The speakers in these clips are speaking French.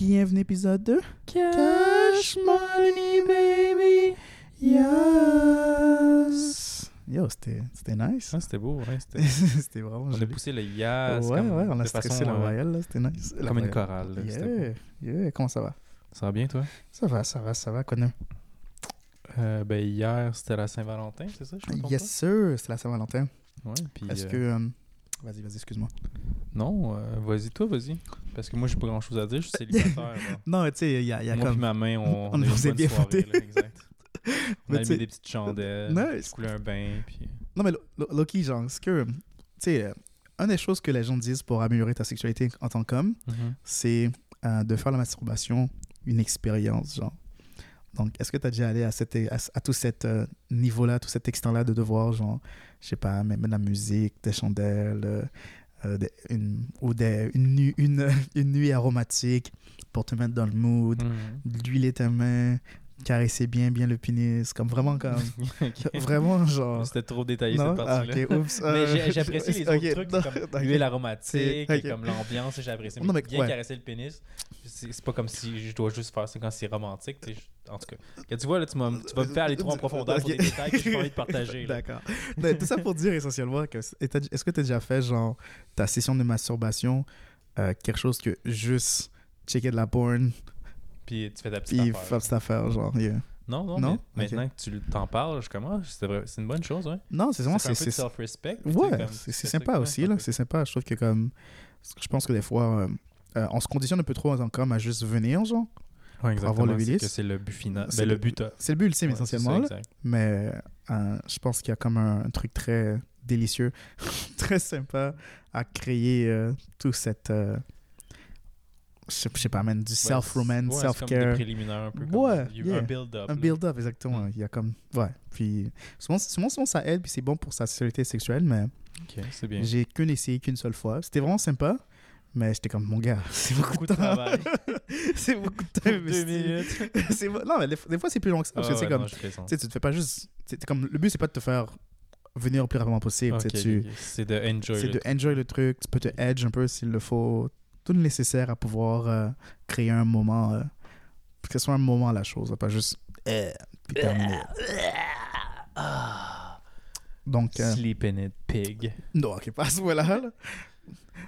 Bienvenue épisode 2. Cash money baby. Yes. Yo, c'était c'était nice. Ah, c'était beau, ouais. C'était... c'était vraiment On a poussé le yes. Ouais, comme, ouais, on a de stressé façon, la euh, voyelle, là, c'était nice. La Comme une voyelle. chorale. là, c'était. Yeah, yeah, comment ça va? Ça va bien, toi? Ça va, ça va, ça va, Connor. Euh, ben, hier, c'était la Saint-Valentin, c'est ça? Je Yes, sir, c'est la Saint-Valentin. Ouais, puis... Est-ce euh, que... euh, Vas-y, vas-y, excuse-moi. Non, euh, vas-y, toi, vas-y. Parce que moi, j'ai pas grand-chose à dire, je suis célibataire. là. Non, tu sais, il y a, y a Moi comme... puis ma main, on, on a une vous a bonne bien soirée, là, exact. On Mais a mis des petites chandelles, Nice. coulé un bain, puis... Non, mais Lo- Lo- Loki, genre, est-ce que... Tu sais, euh, une des choses que les gens disent pour améliorer ta sexualité en tant qu'homme, Mhm. c'est euh, de faire la masturbation une expérience, genre. Donc, est-ce que tu as déjà allé à, cette, à, à tout cet euh, niveau-là, tout cet extent-là de devoir, genre, je sais pas, mettre de la musique, des chandelles, euh, euh, des- une, ou des, une, une, une nuit aromatique pour te mettre dans le mood, d'huiler ta main, caresser bien, bien le pénis, comme vraiment, comme, vraiment, genre... C'était trop détaillé, Non? cette Ah, partie-là. oups. Mais euh, j'ai- j'apprécie les autres ok, trucs, non, comme l'huile aromatique, et comme l'ambiance, j'apprécie. Non, Mais mais bien ouais. caresser le pénis, c'est pas comme si je dois juste faire ça quand c'est romantique. je- En tout cas, Quand tu vois, là, tu, m'as- tu vas me faire aller trop en profondeur pour des détails que j'ai pas envie de partager. D'accord. Tout ça pour dire essentiellement que est-ce est-ce que tu as déjà fait genre ta session de masturbation euh, quelque chose que juste checker de la porn Puis tu fais ta petite puis affaire. faire cette affaire genre yeah. Non, non, Non? mais Ok. maintenant que tu t'en parles, je commence. C'est vrai- c'est une bonne chose, ouais. Non, c'est vraiment Ça fait un c'est peu de c'est self-respect. tu sais, ouais, comme c'est tu c'est fais ça sympa comme aussi là, c'est sympa, je trouve que comme je pense que des fois euh, euh, on se conditionne un peu trop en tant qu'homme à juste venir genre. Ouais, avoir le exactement. C'est bilis. que c'est le but final. C'est Ben, le- le but. euh, C'est le but ultime ouais, essentiellement c'est ça, exact. Mais euh, je pense qu'il y a comme un, un truc très délicieux, très sympa à créer euh, tout cette. euh, je sais- pas, man, du self-romance, ouais, self-care. préliminaires un peu. comme- Ouais, yeah. Un build-up. Un build-up, exactement. Mm. Il y a comme. Ouais. Puis souvent, souvent, ça aide, puis c'est bon pour sa sexualité sexuelle, mais Ok, c'est bien. j'ai qu'une essayé qu'une seule fois. C'était vraiment sympa, mais j'étais comme, mon gars, c'est beaucoup, Beaucoup de travail. c'est beaucoup de temps. Deux minutes. Non, mais des, fois, c'est plus long que ça, parce que c'est ouais, comme. non. Tu te fais pas juste. comme, le but, c'est pas de te faire venir le plus rapidement possible. C'est de enjoy. C'est de enjoy le truc. Tu peux te edge un peu s'il le faut. Tout le nécessaire à pouvoir euh, créer un moment. euh, que ce soit un moment à la chose, pas juste. euh, puis terminer. Donc, euh, Sleep in it, pig. non, ok, pas à ce moment-là. là.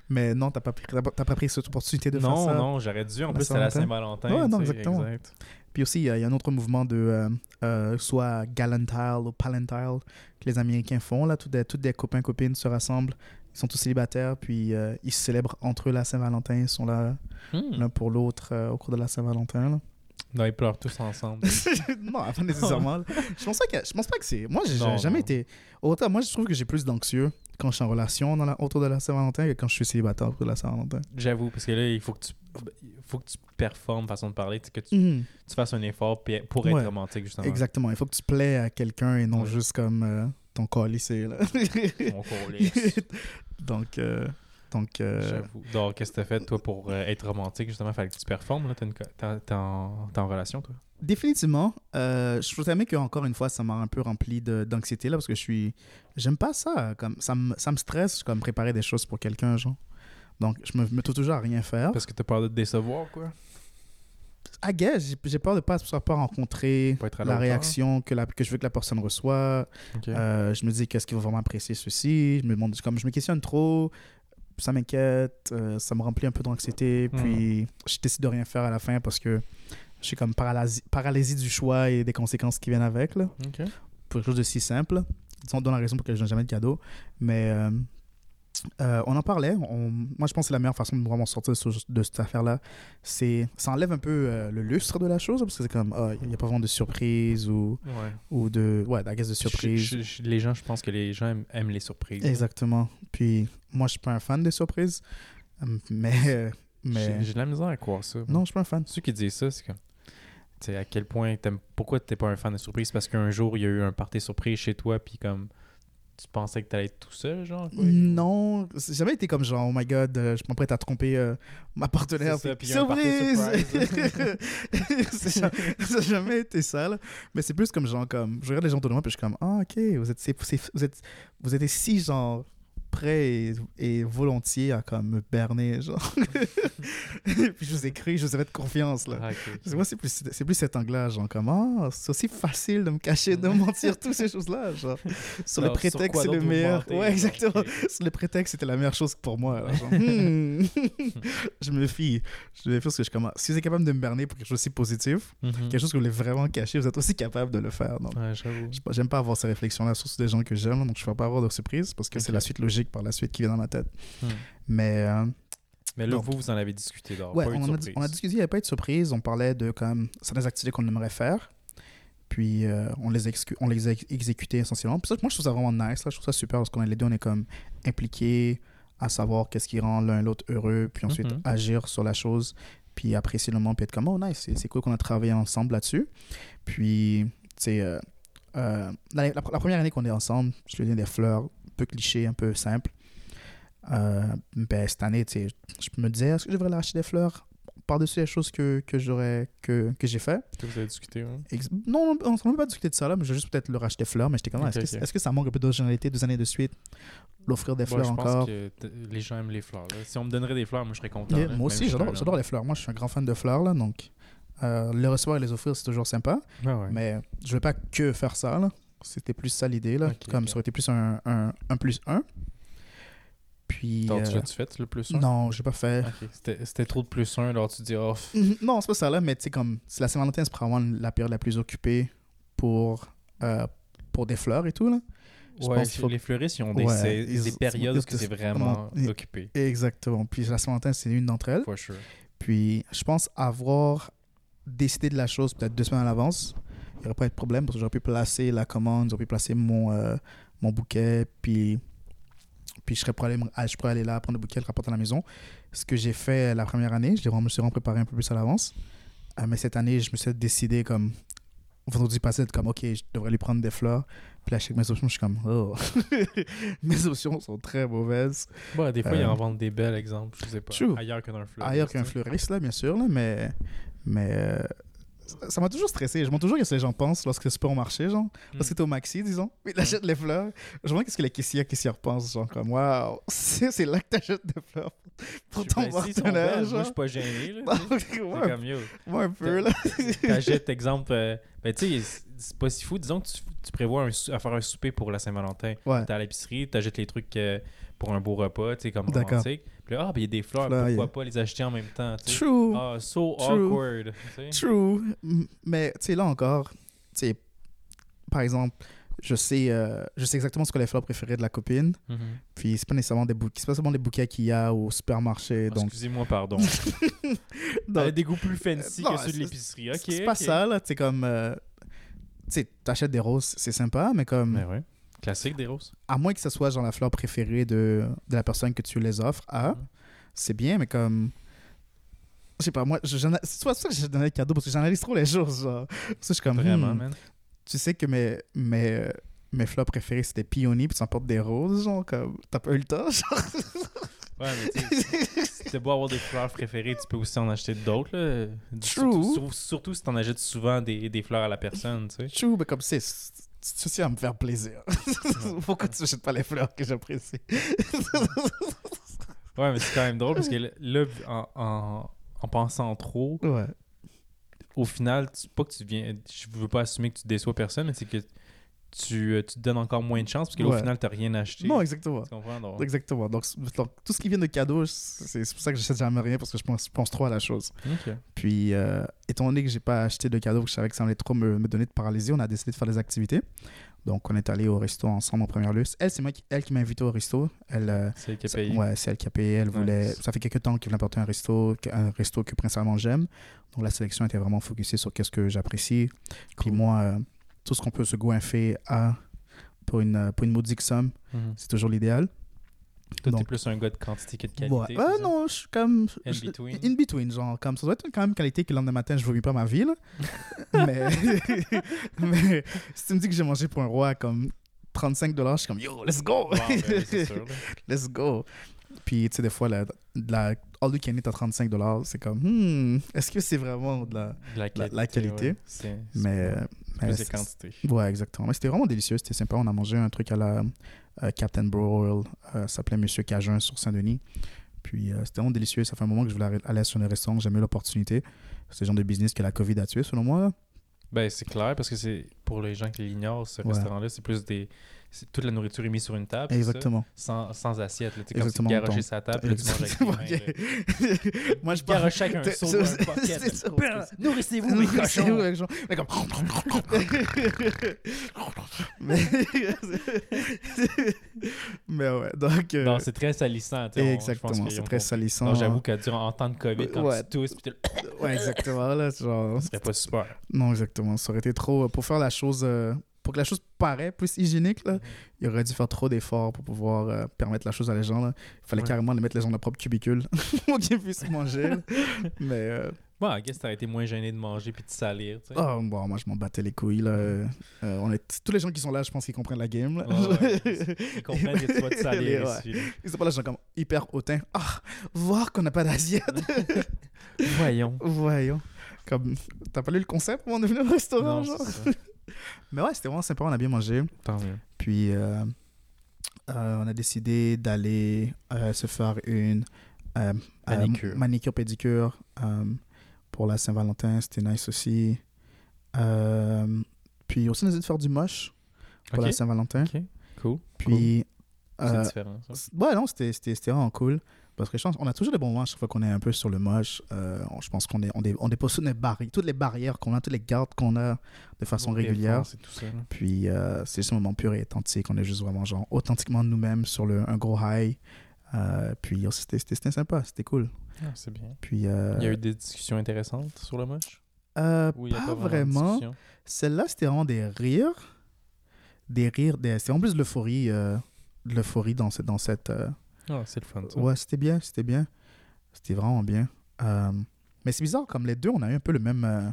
Mais non, t'as pas, pris- t'as pas- t'as pas pris cette opportunité de faire Non, ça. non, j'aurais dû. En La plus, c'était la Saint-Valentin. Ouais, non, exactement. exact. Puis aussi, il y, a un autre mouvement de euh, soit galantile ou palantile que les Américains font. Là, tous des, toutes des copains, copines se rassemblent. Ils sont tous célibataires, puis euh, ils se célèbrent entre eux la Saint-Valentin. Ils sont là Hmm. l'un pour l'autre euh, au cours de la Saint-Valentin. là. Non, ils pleurent tous ensemble. non, pas nécessairement. je pense pas que, je pense pas que c'est. Moi, j'ai Non, jamais non. été. Autant, moi, je trouve que j'ai plus d'anxieux quand je suis en relation dans la, autour de la Saint-Valentin que quand je suis célibataire autour de la Saint-Valentin. J'avoue, parce que là, il faut que tu, il faut que tu performes, façon de parler, que tu, Mhm. tu fasses un effort pour être Ouais. romantique, justement. Exactement. Il faut que tu plais à quelqu'un et non Ouais. juste comme euh, ton lycée là. Mon colisse. donc, euh, donc euh, J'avoue. Donc, qu'est-ce que t'as fait, toi, pour euh, être romantique, justement? Fallait que tu performes, là? T'es une en, en relation, toi? définitivement, euh, je trouve que encore une fois, ça m'a un peu rempli de- d'anxiété là parce que je suis, j'aime pas ça. Comme ça me, ça me stresse comme préparer des choses pour quelqu'un, genre. Donc, je me, me trouve toujours à rien faire. Parce que t'as peur de te décevoir, quoi? I guess, j'ai- peur de pas, pas, pas rencontrer Pas la réaction que, la, que je veux que la personne reçoit. Euh, je me dis qu'est-ce qu'il va vraiment apprécier ceci? Je me demande, comme je me questionne trop, ça m'inquiète, euh, ça me remplit un peu d'anxiété. Hmm. Puis je décide de rien faire à la fin parce que je suis comme paralysie, paralysie du choix et des conséquences qui viennent avec. Là, pour quelque chose de si simple. Disons, dans la raison pour laquelle je n'ai jamais de cadeau. Mais euh, euh, on en parlait. On- moi, je pense que la meilleure façon de vraiment sortir de cette affaire-là. C'est, ça enlève un peu euh, le lustre de la chose parce que c'est comme, ah, il n'y a pas vraiment de surprise ou, Ouais. ou de, ouais, la de surprise. Je- je- je- les gens, je pense que les gens aiment, aiment les surprises. Exactement. Puis moi, je suis pas un fan des surprises. Mais. mais... J'ai de la misère à croire ça. Non, je suis pas un fan. Ceux qui disent ça, c'est comme. Tu sais, à quel point. Pourquoi t'es pas un fan de surprise Parce qu'un jour, il y a eu un party surprise chez toi, puis comme. Tu pensais que t'allais être tout seul, genre quoi? Non, c'est jamais été comme genre, oh my god, euh, je m'apprête à tromper euh, ma partenaire. C'est ça, puis surprise! Ça n'a jamais été ça, là. Mais c'est plus comme genre, comme, je regarde les gens autour de moi, puis je suis comme, ah, ok, vous êtes, c'est- c'est- vous êtes, vous êtes si genre prêt et, et volontiers à comme me berner, genre. puis je vous ai cru, je vous ai fait confiance, là. Ah, Moi, c'est plus, plus cet angle-là, genre, comment c'est aussi facile de me cacher, de mentir, toutes ces choses-là, genre. Sur le Alors, prétexte, c'est le meilleur. mentez, Ouais, exactement. Sur le prétexte, c'était la meilleure chose pour moi. là, genre, hmm. je me fie. Je me fie parce que je commence. Si vous êtes capable de me berner pour quelque chose aussi positif, Mhm. quelque chose que vous voulez vraiment cacher, vous êtes aussi capable de le faire. Donc, Ouais, j'aime pas avoir ces réflexions-là, surtout des gens que j'aime, donc je ne vais pas avoir de surprise parce que c'est la suite logique par la suite qui vient dans ma tête. Hmm. Mais euh, Mais là, Donc- vous, vous en avez discuté d'or. ouais, pas on, a, on a discuté, il n'y avait pas eu de surprise, on parlait de quand même certaines activités qu'on aimerait faire. Puis euh, on les, on les a ex- exécutait essentiellement. Puis ça, moi, je trouve ça vraiment nice. Là. Je trouve ça super parce qu'on est les deux, on est comme impliqués à savoir qu'est-ce qui rend l'un l'autre heureux, puis ensuite Mhm. agir sur la chose, puis apprécier le moment, puis être comme, oh nice, c'est- cool qu'on a travaillé ensemble là-dessus. Puis, tu sais, euh, euh, la, la- la première année qu'on est ensemble, je lui ai donné des fleurs, peu cliché, un peu simple. Euh, ben, cette année, tu sais, je me disais, est-ce que je devrais acheter des fleurs par-dessus les choses que, que j'aurais que, que j'ai fait? Que vous avez discuté, Non, on s'en même pas discuté de ça là, mais je vais juste peut-être leur acheter des fleurs. Mais j'étais comme, ah, Ok, est-ce que, ok. est-ce que ça manque un peu d'originalité deux années de suite? L'offrir des fleurs je encore pense que les gens aiment les fleurs. là. Si on me donnerait des fleurs, moi, je serais content. Yeah, là, Moi aussi, j'adore les fleurs. Moi, je suis un grand fan de fleurs là, donc euh, les recevoir et les offrir, c'est toujours sympa. Ouais. Mais je vais pas que faire ça là. C'était plus ça l'idée là. Comme ça aurait été plus un, un, un plus un. Puis. T'as euh, tu fait le plus un? non, j'ai pas fait. Ok. C'était c'était trop de plus un, alors tu dis, oh, f- Mhm. Non, c'est pas ça là, mais tu sais, comme c'est la Saint-Valentin, c'est probablement la période la plus occupée pour, euh, pour des fleurs et tout là. Je ouais, pense qu'il faut- les fleuristes, ils ont des, Ouais, c'est- ils- des périodes où c'est vraiment occupé. Exactement. Puis la Saint-Valentin, c'est une d'entre elles. For sure. Puis je pense avoir décidé de la chose peut-être deux semaines à l'avance, il n'y aurait pas de problème parce que j'aurais pu placer la commande, j'aurais pu placer mon, euh, mon bouquet, puis, puis je, serais prêt à aller, ah, je pourrais aller là, prendre le bouquet, le rapporter à la maison. Ce que j'ai fait la première année, je, me suis vraiment préparé un peu plus à l'avance. Euh, mais cette année, je me suis décidé comme vendredi passé, comme ok, je devrais lui prendre des fleurs. Puis là, je mes options, je suis comme oh. mes options sont très mauvaises. Bon, des fois, ils Euh, en vendent des belles exemples, je sais pas. True. Ailleurs que dans un fleuriste. ailleurs qu'un fleuriste, là, bien sûr, là, mais, mais euh, ça- m'a toujours stressé. Je me demande toujours qu'est-ce que les gens pensent lorsque c'est pas au marché, genre. Lorsque Mm. t'es au maxi, disons, puis t'achètes les fleurs. Je me demande qu'est-ce que les caissiers, caissières pensent, genre, comme, waouh, c'est là que t'achètes des fleurs pour ton partenaire, Moi, je suis pas gêné. Là, ouais, comme yo. moi, un peu, là. T'achètes, exemple, euh, ben, tu sais, c'est- pas si fou. Disons que tu, tu prévois un à faire un souper pour la Saint-Valentin. Ouais, T'es à l'épicerie, t'achètes les trucs euh, pour un beau repas, tu sais, comme romantique. Puis là, ah, ben, il y a des fleurs, pourquoi yeah. pas les acheter en même temps, tu sais? true, Ah, so True. awkward. tu sais. true. Mais, tu sais, là encore, tu sais, par exemple, je sais, euh, je sais exactement ce que les fleurs préférées de la copine. Mhm. Puis c'est pas nécessairement des bouquets, c'est pas seulement des bouquets qu'il y a au supermarché. Ah, donc, Excusez-moi, pardon. donc, des goûts plus fancy non, que ceux de l'épicerie. Ok, c'est pas ça, là. C'est comme. euh, tu sais, t'achètes des roses, c'est sympa, mais comme. Mais ouais. Classique des roses? À moins que ce soit genre la fleur préférée de, de la personne que tu les offres à, c'est bien, mais comme. Je sais pas, moi, je- c'est ça que j'ai donné le cadeau parce que j'analyse trop les choses. Genre. Parce que je suis comme. Vraiment, hmm, man. Tu sais que mes, mes, euh, mes fleurs préférées c'était peony, puis tu emportes des roses, genre, comme. T'as pas eu le temps, genre. Ouais, mais tu sais, si t'as beau avoir des fleurs préférées, tu peux aussi en acheter d'autres. là. True. Surtout, sur- surtout si t'en achètes souvent des, des fleurs à la personne, tu sais. Chou, mais comme c'est. Aussi à me faire plaisir. Pourquoi tu n'achètes pas les fleurs que j'apprécie Ouais, mais c'est quand même drôle parce que là, en, en, en pensant trop, Ouais. au final, tu- pas que tu viens. Je veux pas assumer que tu déçois personne, mais c'est que tu, euh, tu te donnes encore moins de chance parce que là, au Ouais. final, t'as rien acheté. Non, exactement. Tu comprends? Donc, Exactement. Donc, donc, tout ce qui vient de cadeaux, c'est pour ça que j'achète jamais rien parce que je pense, trop à la chose. Puis, euh, étant donné que j'ai pas acheté de cadeaux, que je savais que ça allait trop me, me donner de paralysie, on a décidé de faire des activités. Donc, on est allé au resto ensemble en première lieu. Elle, c'est moi qui, elle qui m'a invité au resto. Elle, euh, C'est elle qui a payé. ouais, c'est elle qui a payé. Elle voulait. Ça fait quelques temps qu'elle voulait un resto, un resto que principalement j'aime. Donc, la sélection était vraiment focusée sur qu'est-ce que j'apprécie. Puis Cool. moi, euh, tout ce qu'on peut se goinfrer à pour une, euh, pour une modique somme, Mhm. c'est toujours l'idéal. Toi, t'es plus un gars de quantité que de qualité. Ouais. non, je suis comme. In je- between. In between, genre, comme ça doit être quand même qualité que le lendemain matin, je vomis pas ma vie, là. mais, mais si tu me dis que j'ai mangé pour un roi comme 35 dollars, je suis comme yo, let's go! Wow, ben sûr, let's go! Puis, tu sais, des fois, la, la All You Can Eat à 35 dollars, c'est comme, hmm, est-ce que c'est vraiment de la. De La qualité. la qualité. ouais. Mais, euh, plus. Ouais, exactement. Mais c'était vraiment délicieux, c'était sympa. On a mangé un truc à la euh, Captain Broil, euh, ça s'appelait Monsieur Cajun sur Saint-Denis. Puis euh, c'était vraiment délicieux. Ça fait un moment que je voulais aller sur un restaurant, j'ai eu l'opportunité. C'est le genre de business que la COVID a tué, selon moi. Ben, c'est clair, parce que c'est pour les gens qui l'ignorent, ce Ouais. restaurant-là, c'est plus des. Toute la nourriture est mise sur une table. ça? Exactement. Sans, sans assiette. là. Comme Exactement, tu garochais donc- sa table, là, tu manges avec. Moi, je Garoche chacun un c'est- un pocket. Nourrissez-vous, mes cochons! mais comme... mais... mais ouais, donc... euh, Non, c'est très salissant. exactement, c'est très salissant. J'avoue que durant en temps de COVID, quand tu tousses, puis Ouais, exactement, là, genre... ce serait pas super. Non, exactement, ça aurait été trop... Pour faire la chose... Pour que la chose paraît plus hygiénique, là, il aurait dû faire trop d'efforts pour pouvoir euh, permettre la chose à les gens, là. Il fallait Ouais. carrément les mettre les gens dans leur propre cubicule pour qu'ils puissent manger, là. Mais... euh, Bon, I guess t'aurais été moins gêné de manger puis de salir, tu sais. Oh, bon, moi, je m'en battais les couilles, là. Euh, on est... Tous les gens qui sont là, je pense qu'ils comprennent la game, là. Ouais, ouais. Ils comprennent que tu vas te salir Ouais. Ils sont pas là, genre comme hyper hautain. Ah, voir qu'on n'a pas d'assiette. Voyons. Voyons. Comme, t'as pas lu le concept avant de venir au restaurant, Non, genre? C'est. Mais ouais, c'était vraiment sympa, on a bien mangé. Tant mieux. Puis, euh, euh, on a décidé d'aller euh, se faire une euh, euh, Manicure. manicure pédicure euh, pour la Saint-Valentin. C'était nice aussi. Puis aussi, on a décidé de faire du moche pour Ok. la Saint-Valentin. Ok. Cool. Puis, C'est euh, différent, ça. ouais, non, c'était vraiment cool. Parce que je pense qu'on a toujours des bons moments chaque fois qu'on est un peu sur le moche. Euh, on- je pense qu'on est, on on dépose toutes les, barri- toutes les barrières qu'on a, toutes les gardes qu'on a de façon régulière. C'est tout ça. Puis euh, c'est juste un moment pur et authentique. On est juste vraiment genre authentiquement nous-mêmes sur le, un gros high. Euh, puis oh, c'était sympa, c'était cool. Ah, c'est bien. Puis euh, Il y a eu des discussions intéressantes sur le moche? Euh, Ou il y a pas vraiment, vraiment. Celle-là, c'était vraiment des rires. Des rires. Des... C'était en plus de l'euphorie. dans cette. Dans cette Ah, c'est le fun, ça. Ouais, c'était bien, c'était bien. C'était vraiment bien. Euh, mais c'est bizarre, comme les deux, on a eu un peu le même, euh,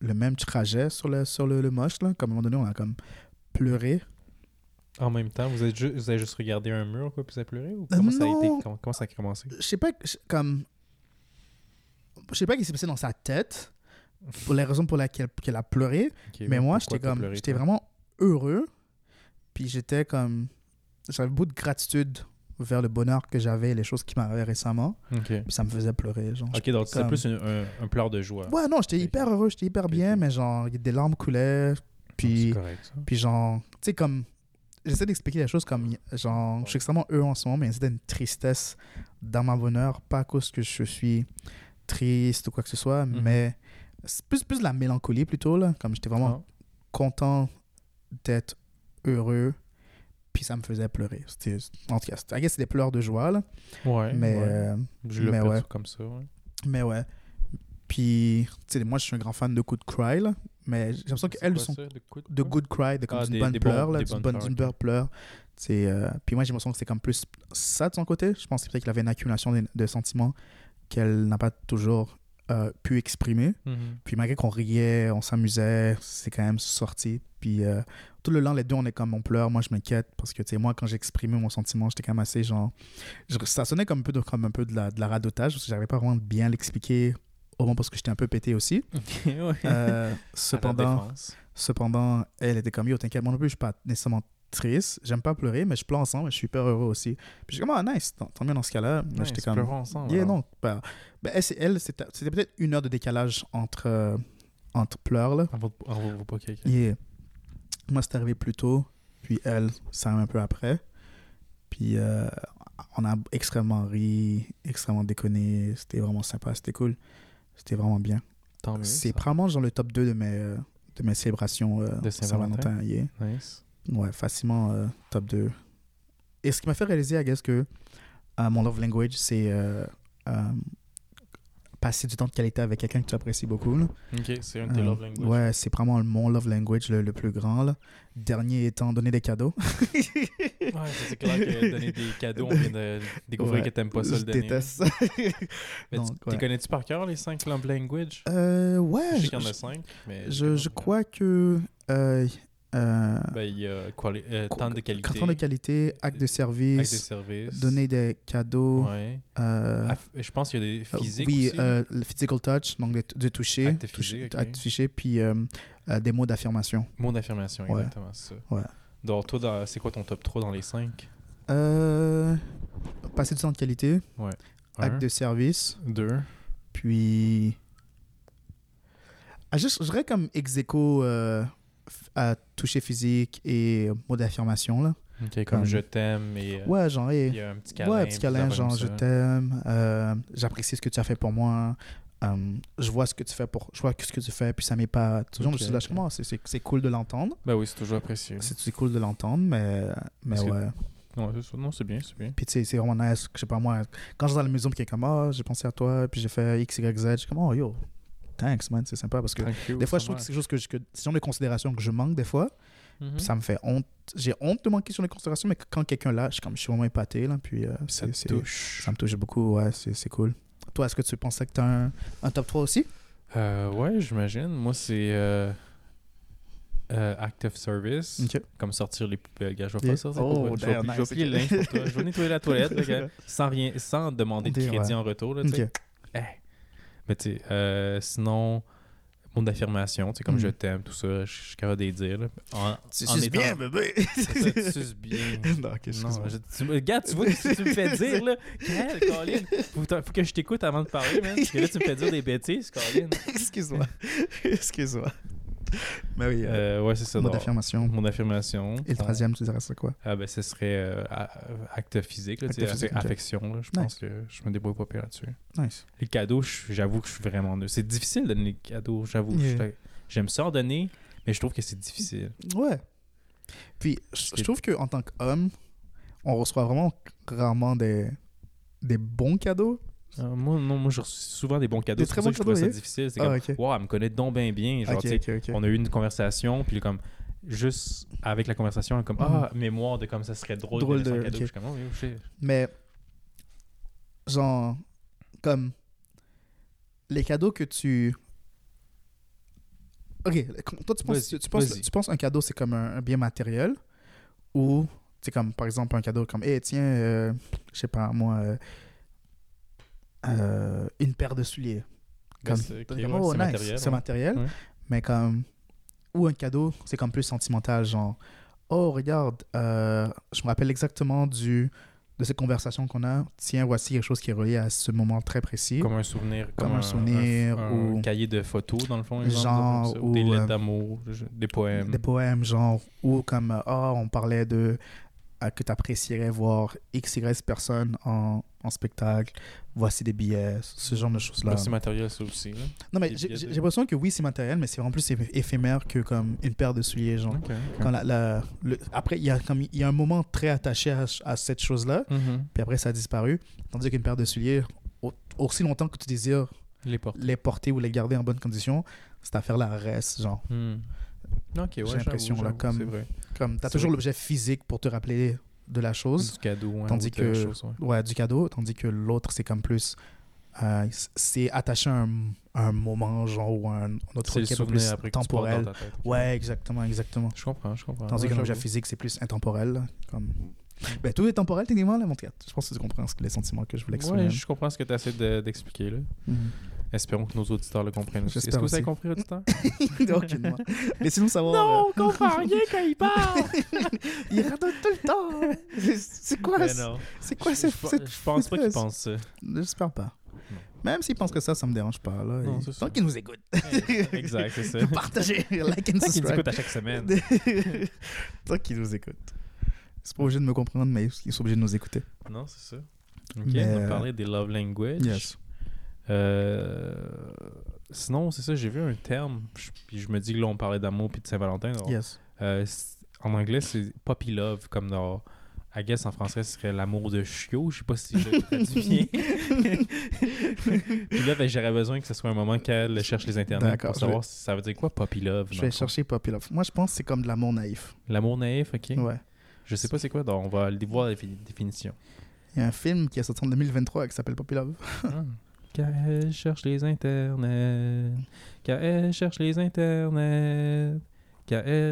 le même trajet sur le, sur le, le moche, là. Comme à un moment donné, on a comme pleuré. En même temps, vous avez, ju- vous avez juste regardé un mur, quoi, puis vous avez pleuré Ou Euh, comment ça a été? comment, comment ça a commencé? Je sais pas, comme... Je sais pas ce qui s'est passé dans sa tête, pour les raisons pour lesquelles qu'elle a pleuré. Mais moi, j'étais comme... J'étais vraiment heureux. Puis j'étais comme... J'avais beaucoup de gratitude vers le bonheur que j'avais, les choses qui m'arrivaient récemment. Puis ça me faisait pleurer, genre. Ok, donc c'est comme- plus un, un, un pleur de joie. Ouais, non, j'étais hyper heureux, j'étais hyper bien, mais genre, des larmes coulaient. Puis, correct, puis genre, tu sais, comme. J'essaie d'expliquer les choses comme. Genre, je suis extrêmement heureux en ce moment, mais il y a une certaine tristesse dans ma bonheur, pas à cause que je suis triste ou quoi que ce soit, Mhm. mais c'est plus, plus de la mélancolie plutôt, là. Comme j'étais vraiment Ah. content d'être heureux, puis ça me faisait pleurer. C'était, en tout cas, c'était, I guess des pleurs de joie, là. Ouais. mais, ouais. euh, je mais ouais. comme ça, ouais. mais ouais. Puis, tu sais, moi, je suis un grand fan de Good Cry, là. Mais j'ai l'impression qu'elles sont ça, de coup de good cry, de comme Ah, d'une des- bonne des bons- là, bonnes bonne, bonne pleure. C'est, euh, puis moi, j'ai l'impression que c'est comme plus ça de son côté. Je pense que peut-être qu'il avait une accumulation de, de sentiments qu'elle n'a pas toujours euh, pu exprimer. Mhm. Puis malgré qu'on riait, on s'amusait, c'est quand même sorti. Puis euh, tout le long, les deux, on est comme on pleure. Moi, je m'inquiète parce que, tu sais, moi, quand j'exprimais mon sentiment, j'étais quand même assez genre. je- ça sonnait comme un peu de, comme un peu de, la, de la radotage parce que j'arrivais pas vraiment bien l'expliquer au moment parce que j'étais un peu pété aussi. Ouais. Euh, cependant. Cependant, elle était comme yo, t'inquiète, moi non plus, je suis pas nécessairement triste. J'aime pas pleurer, mais je pleure ensemble et je suis hyper heureux aussi. Puis j'étais comme, ah, nice, tant, mieux dans ce cas-là. Ouais, j'étais comme, ensemble, yeah, non. bah, elle, c'était peut-être une heure de décalage entre, euh, entre pleurs, là. En vaut pas quelqu'un. Yeah. Moi, c'est arrivé plus tôt, puis elle, ça arrive un peu après. Puis euh, on a extrêmement ri, extrêmement déconné. C'était vraiment sympa, c'était cool. C'était vraiment bien. C'est probablement dans le top 2 de mes, euh, de mes célébrations euh, De Saint-Valentin. Saint-Valentin. yeah. Nice. Ouais, facilement euh, top 2. Et ce qui m'a fait réaliser, I guess, que euh, mon love language, c'est euh, passer du temps de qualité avec quelqu'un que tu apprécies beaucoup. là. Ok, c'est un de tes love language. Ouais, c'est vraiment mon love language le, le plus grand. Là. Dernier étant donner des cadeaux. Ouais, c'est clair que donner des cadeaux, on vient de découvrir Ouais, que t'aimes pas ça le Je donner. déteste ça. Mais Donc, tu ouais. connais-tu par cœur les 5 love language Euh, ouais, Je sais je, qu'il y en a je- 5, mais. je, je crois que euh, Ben, il y a euh, temps de qualité. Carton de qualité, acte de Acte de service, service. donner des cadeaux. Ouais. euh, Aff- je pense qu'il y a des euh, physiques oui, aussi. euh, le physical touch, donc de, de toucher. Acte toucher- physique, ok. acte puis euh, des mots d'affirmation. Mot d'affirmation, Ouais. exactement, c'est ça. Ouais. Donc, toi, c'est quoi ton top 3 dans les 5 Euh, passer du temps de qualité, Un, acte de service, deux. puis. Ah, juste, je dirais comme ex aequo, à toucher physique et mots d'affirmation, là. Ok, comme Comme- je t'aime et. euh, Ouais, genre, hey, puis un petit câlin. ouais, un petit câlin, genre, je t'aime, euh, j'apprécie ce que tu as fait pour moi, euh, je vois ce que tu fais pour, je vois ce que tu fais, puis ça m'épate. Toujours, Ok, je suis là, ok. comment, c'est- cool de l'entendre. Ben oui, c'est toujours apprécié. C'est cool de l'entendre, mais, mais Parce que- ouais. Ça. Non, c'est bien, c'est bien. Puis tu sais, c'est vraiment nice. Je sais pas, moi, quand je suis dans la maison, puis quelqu'un comme, ah, j'ai pensé à toi, puis j'ai fait X, Y, Z, je suis comme, oh yo, thanks, man, c'est sympa. Parce que Thank you, des fois, ça je trouve que c'est quelque chose que, je- que c'est genre de considération que je manque des fois. Mhm. Puis ça me fait honte. J'ai honte de manquer sur les considérations, mais quand quelqu'un là, je suis comme, je suis vraiment épaté, là. Puis euh, Ça te touche. ça me touche beaucoup, ouais, c'est cool. Toi, est-ce que tu pensais que tu as un, un top 3 aussi? Euh, ouais, j'imagine. Moi, c'est euh, euh, Act of Service. Comme sortir les poubelles. Gars, je vais Yeah. pas sortir. Oh, je vais damn, je vais nice, plier le linge pour toi. Je vais nettoyer la toilette, là, gars, sans, rien, sans demander de crédit ouais. en retour. Là. Hey. Mais tu sais, euh, sinon, mot d'affirmation, tu sais, comme Mm. je t'aime, tout ça, je suis capable de les dire. Là. En, Tu suces bien, bébé Ça, tu suces bien. Non, ok, excuse-moi. Non, je, tu, me- regarde, tu vois ce que tu me fais dire, là. Quel, Colin? Faut, faut que je t'écoute avant de parler, man. Parce que là, tu me fais dire des bêtises, Colin. Excuse-moi. Excuse-moi. Mais oui, euh, Euh, ouais, c'est ça. mot donc, d'affirmation. Mon affirmation. Et le troisième, tu dirais c'est quoi? Ah, ben, ce serait euh, acte physique, là, Acte affection. Là, je pense que je me débrouille pas pire là-dessus. Nice. Les cadeaux, j'avoue que je suis vraiment nul. C'est difficile de donner des cadeaux, j'avoue. Yeah. J'aime ça en donner, mais je trouve que c'est difficile. Ouais. Puis, je, je trouve qu'en tant qu'homme, on reçoit vraiment rarement des, des bons cadeaux. Euh, moi, non, moi, je reçois souvent des bons cadeaux. C'est très pour ça que je trouvais ça difficile. C'est Ah, comme, ok. wow, elle me connaît donc bien bien. Genre, ok, tu sais, ok, ok. on a eu une conversation, puis comme, juste avec la conversation, comme, ah, mémoire de comme ça serait drôle, Mhm. Drôle de de- cadeau. ok. Je suis comme, oh. Mais, genre, comme les cadeaux que tu. Ok, toi, tu penses, tu, penses, vas-y. tu penses un cadeau, c'est comme un, un bien matériel ou, c'est comme, par exemple, un cadeau comme, eh, tiens, euh, je sais pas, moi, euh, euh, une paire de souliers. Comme, c'est- oh, c'est nice, matériel, c'est ouais. matériel, Ouais. mais comme, ou un cadeau, c'est comme plus sentimental, genre, oh, regarde, euh, je me rappelle exactement du, de cette conversation qu'on a. Tiens, voici quelque chose qui est relié à ce moment très précis. Comme un souvenir. Comme un souvenir un, ou- un cahier de photos, dans le fond. exemple, Genre, ou des lettres euh, d'amour, je- des poèmes. Des poèmes, genre, ou comme, ah, on parlait de euh, que tu apprécierais voir X, Y personne en, en spectacle. Voici des billets, ce genre de choses-là. Ben, c'est matériel, ça aussi. là. Non, mais j'ai de- l'impression que oui, c'est matériel, mais c'est vraiment plus éph- éphémère que comme une paire de souliers, genre. Ok, ok. Quand la, la- le- après, il y, a comme, y a un moment très attaché à, à cette chose-là, Mhm. puis après, ça a disparu. Tandis qu'une paire de souliers, au- aussi longtemps que tu désires Les porter ou les garder en bonne condition, cette affaire-là reste, genre. Hmm. Ouais, J'ai l'impression, là, comme-. Comme, t'as toujours l'objet physique pour te rappeler de la chose. Du cadeau, hein, Tandis ou de la que- chose, ouais. Ouais, du cadeau, tandis que l'autre, c'est comme plus. euh, c'est attaché à un, un moment, genre, ou à un autre qui est plus après temporel. dans ta tête. Ouais, exactement, exactement. Je comprends, je comprends. Tandis Ouais, que l'objet physique, c'est plus intemporel. Comme... Ben, tout est temporel, techniquement, là, mon. Je pense que tu comprends ce que les sentiments que je voulais exprimer. Ouais, je comprends ce que tu essaies d'expliquer. là. Mhm. Espérons que nos auditeurs le comprennent aussi. Est-ce que vous avez compris, auditeurs? Aucunement. Laissez-nous savoir. on comprend rien quand il parle! euh, il radote tout le temps. C'est- quoi, non. c'est quoi je, cette, je- pense pas foutaise? pensent ça. J'espère pas. Non. Même s'ils pensent que ça, ça me dérange pas. Là. Non, Et- c'est Tant qu'ils nous écoutent. exact, c'est ça. Partagez, like and Tant qu'ils nous subscribe. écoutent à chaque semaine. Tant qu'ils nous écoutent. Ils sont pas obligés de me comprendre, mais ils sont obligés de nous écouter. Non, c'est ça. Ok, Mais, on euh, parlé des love language. Euh, Sinon, c'est ça, j'ai vu un terme, je- puis je me dis que là, on parlait d'amour puis de Saint-Valentin. Yes. euh, en anglais, c'est puppy love, comme dans. I guess en français, ce serait l'amour de chiot. Je sais pas si je le traduis bien. puis là, ben, j'aurais besoin que ce soit un moment qu'elle cherche les internets pour savoir si ça veut dire quoi puppy love. Je vais chercher Puppy Love. Moi, je pense que c'est comme de l'amour naïf. L'amour naïf, ok. Ouais. Je sais pas c'est quoi, donc on va aller voir la défi- définition. Il y a un film qui est sorti en 2023 qui s'appelle Puppy Love. Ah. Car elle cherche les internets. Car elle cherche les internets.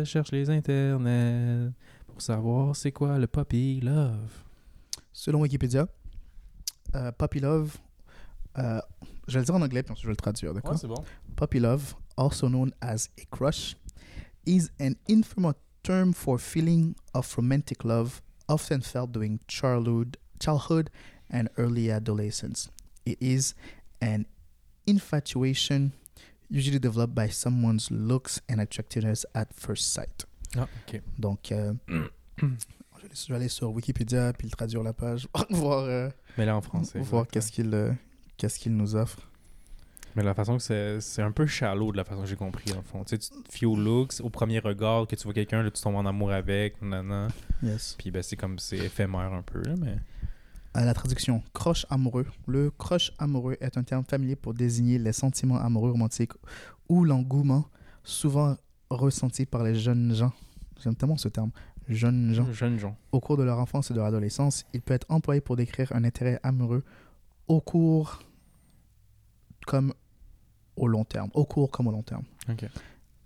Cherche les internets pour savoir c'est quoi le puppy love. Selon Wikipédia, euh, Puppy Love, euh, je vais le dire en anglais puis ensuite je vais le traduire, d'accord? c'est bon. Puppy love, also known as a crush, is an informal term for feeling of romantic love, often felt during childhood, childhood and early adolescence. It is an infatuation usually developed by someone's looks and attractiveness at first sight. Ah, ok. Donc, euh, je, vais aller, sur Wikipédia puis traduire la page, voir, euh, Mais là en français. voir exact. qu'est-ce qu'il euh, qu'est-ce qu'il nous offre. Mais la façon que c'est, c'est un peu shallow de la façon que j'ai compris, en fond. Tu sais, tu te fies aux looks, au premier regard, que tu vois quelqu'un, là, tu tombes en amour avec, nanana. Yes. Puis ben, c'est comme, c'est éphémère un peu, là, mais... À la traduction, croche amoureux. Le croche amoureux est un terme familier pour désigner les sentiments amoureux romantiques ou l'engouement souvent ressenti par les jeunes gens. J'aime tellement ce terme, jeunes gens. Jeunes gens. Au cours de leur enfance et de leur adolescence, il peut être employé pour décrire un intérêt amoureux au cours comme au long terme. Au cours comme au long terme.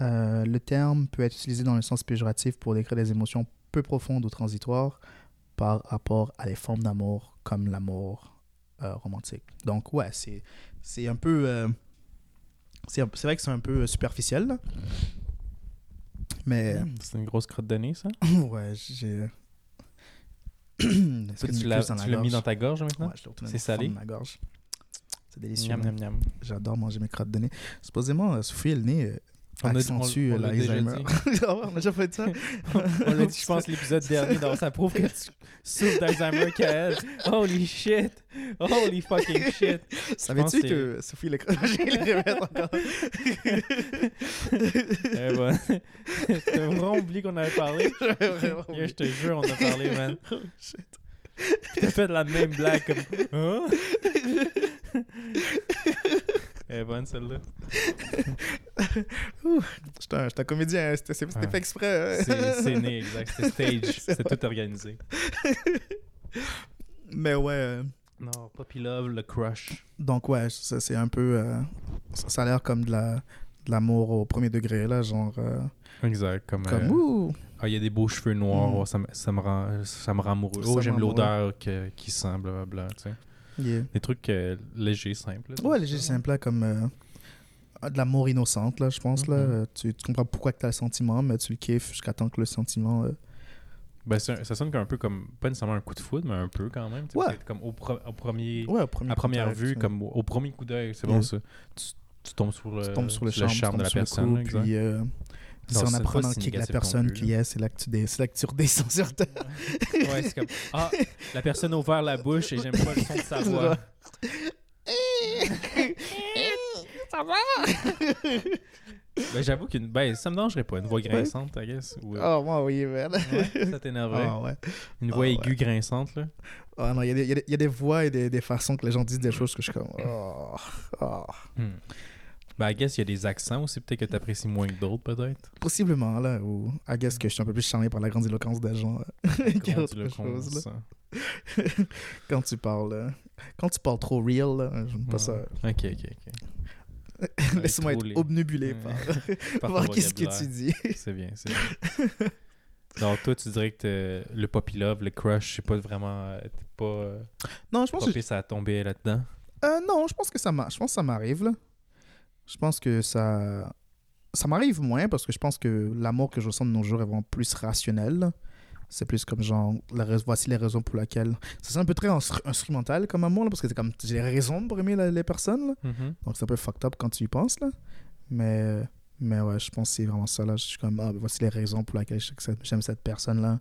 Euh, le terme peut être utilisé dans le sens péjoratif pour décrire des émotions peu profondes ou transitoires par rapport à des formes d'amour comme l'amour euh, romantique. Donc ouais, c'est c'est un peu euh, c'est c'est vrai que c'est un peu euh, superficiel là. Mais Hmm, C'est une grosse crotte de nez, ça? ouais, j'ai tu l'as, tu l'as mis dans ta gorge maintenant? Ouais, je l'ai C'est salé? ma gorge. C'est délicieux. Miam, miam, miam. J'adore manger mes crottes de nez. Supposément, euh, souffler le nez On a- accentue on- on l'Alzheimer. on a déjà fait ça. On l'a dit, je pense, l'épisode dernier, donc ça prouve que tu souffres d'Alzheimer qu'elle. Holy shit! Holy fucking shit! Savais-tu que que Sophie je les encore? Eh ben, t'as vraiment oublié qu'on avait parlé? Je te jure, on a parlé, man. Oh, shit. T'as fait la même blague comme. Hein? Elle est bonne celle-là. J'étais un, un comédien, hein, c'était Ouais. fait exprès. hein. C'est né, exact. C'était stage. C'est C'était tout organisé. Mais ouais, euh, Non, Puppy Love, le crush. donc ouais, ça, c'est un peu... euh, ça, ça a l'air comme de la de l'amour au premier degré, là, genre... euh, Exact. Comme. comme, euh, ouh! Ah, il y a des beaux cheveux noirs. Mm. oh, ça, me, ça, me rend, ça me rend amoureux. Ça Oh, me j'aime l'odeur qui sent, blablabla. Tu sais. Yeah. Des trucs euh, légers, simples. là. Ouais, léger, simple, là, comme euh, de l'amour innocente, là, je pense. là. Mhm. Euh, Tu, tu comprends pourquoi tu as le sentiment, mais tu le kiffes jusqu'à temps que le sentiment... euh, Ben, un- ça sonne un peu comme. Pas nécessairement un coup de foudre, mais un peu quand même. Ouais. Comme au, pro- au premier. Ouais, au premier à première vue, comme au, au premier coup d'œil, c'est bon ça. Tu, tu tombes sur le, tu tombes sur le sur charme, de la personne. coup, puis euh, c'est en apprenant qui est la personne qui est, c'est là que tu, dé- c'est là que tu redescends sur terre. Ouais, c'est comme Ah, la personne a ouvert la bouche et j'aime pas le son de sa voix. Ça va? Ben, j'avoue qu'une. Ben, ça me dérangerait pas, une voix grinçante, I guess. Ou, Oh, moi, oui, merde. ouais, ça t'énerverait. Ah, ouais. Une Ah, voix ouais. aiguë grinçante, là. Ah, non, il y, a des- il y a des- il y a des voix et des, des façons que les gens disent des choses que je suis comme. Oh, oh. Hmm. Ben, I guess il y a des accents aussi, peut-être que t'apprécies moins que d'autres, peut-être. Possiblement, là, ou I guess que je suis un peu plus charmé par la grandiloquence des gens qu'autre chose, là. ça. Quand tu parles. euh, Quand tu parles trop real, là, j'aime pas ça. Ok, ok, ok. Laisse-moi être Ouais. par, Par par qu'est-ce que tu dis. C'est bien, c'est bien. Donc, toi, tu dirais que le puppy love, le crush, c'est pas vraiment. euh, T'es pas. euh, Non, je pense que pisse à tomber là-dedans? Euh, non, je pense que ça. Je pense que ça m'arrive, là. Je pense que ça... Ça m'arrive moins parce que je pense que l'amour que je ressens de nos jours est vraiment plus rationnel. C'est plus comme genre, la voici les raisons pour lesquelles... Ça c'est un peu très instru- instrumental comme amour, là, parce que c'est comme, j'ai des raisons pour aimer la- les personnes, là. Mhm. Donc c'est un peu fucked up quand tu y penses, là. Mais, mais ouais, je pense que c'est vraiment ça, là. Je suis comme, ah, voici les raisons pour lesquelles j'aime cette personne-là.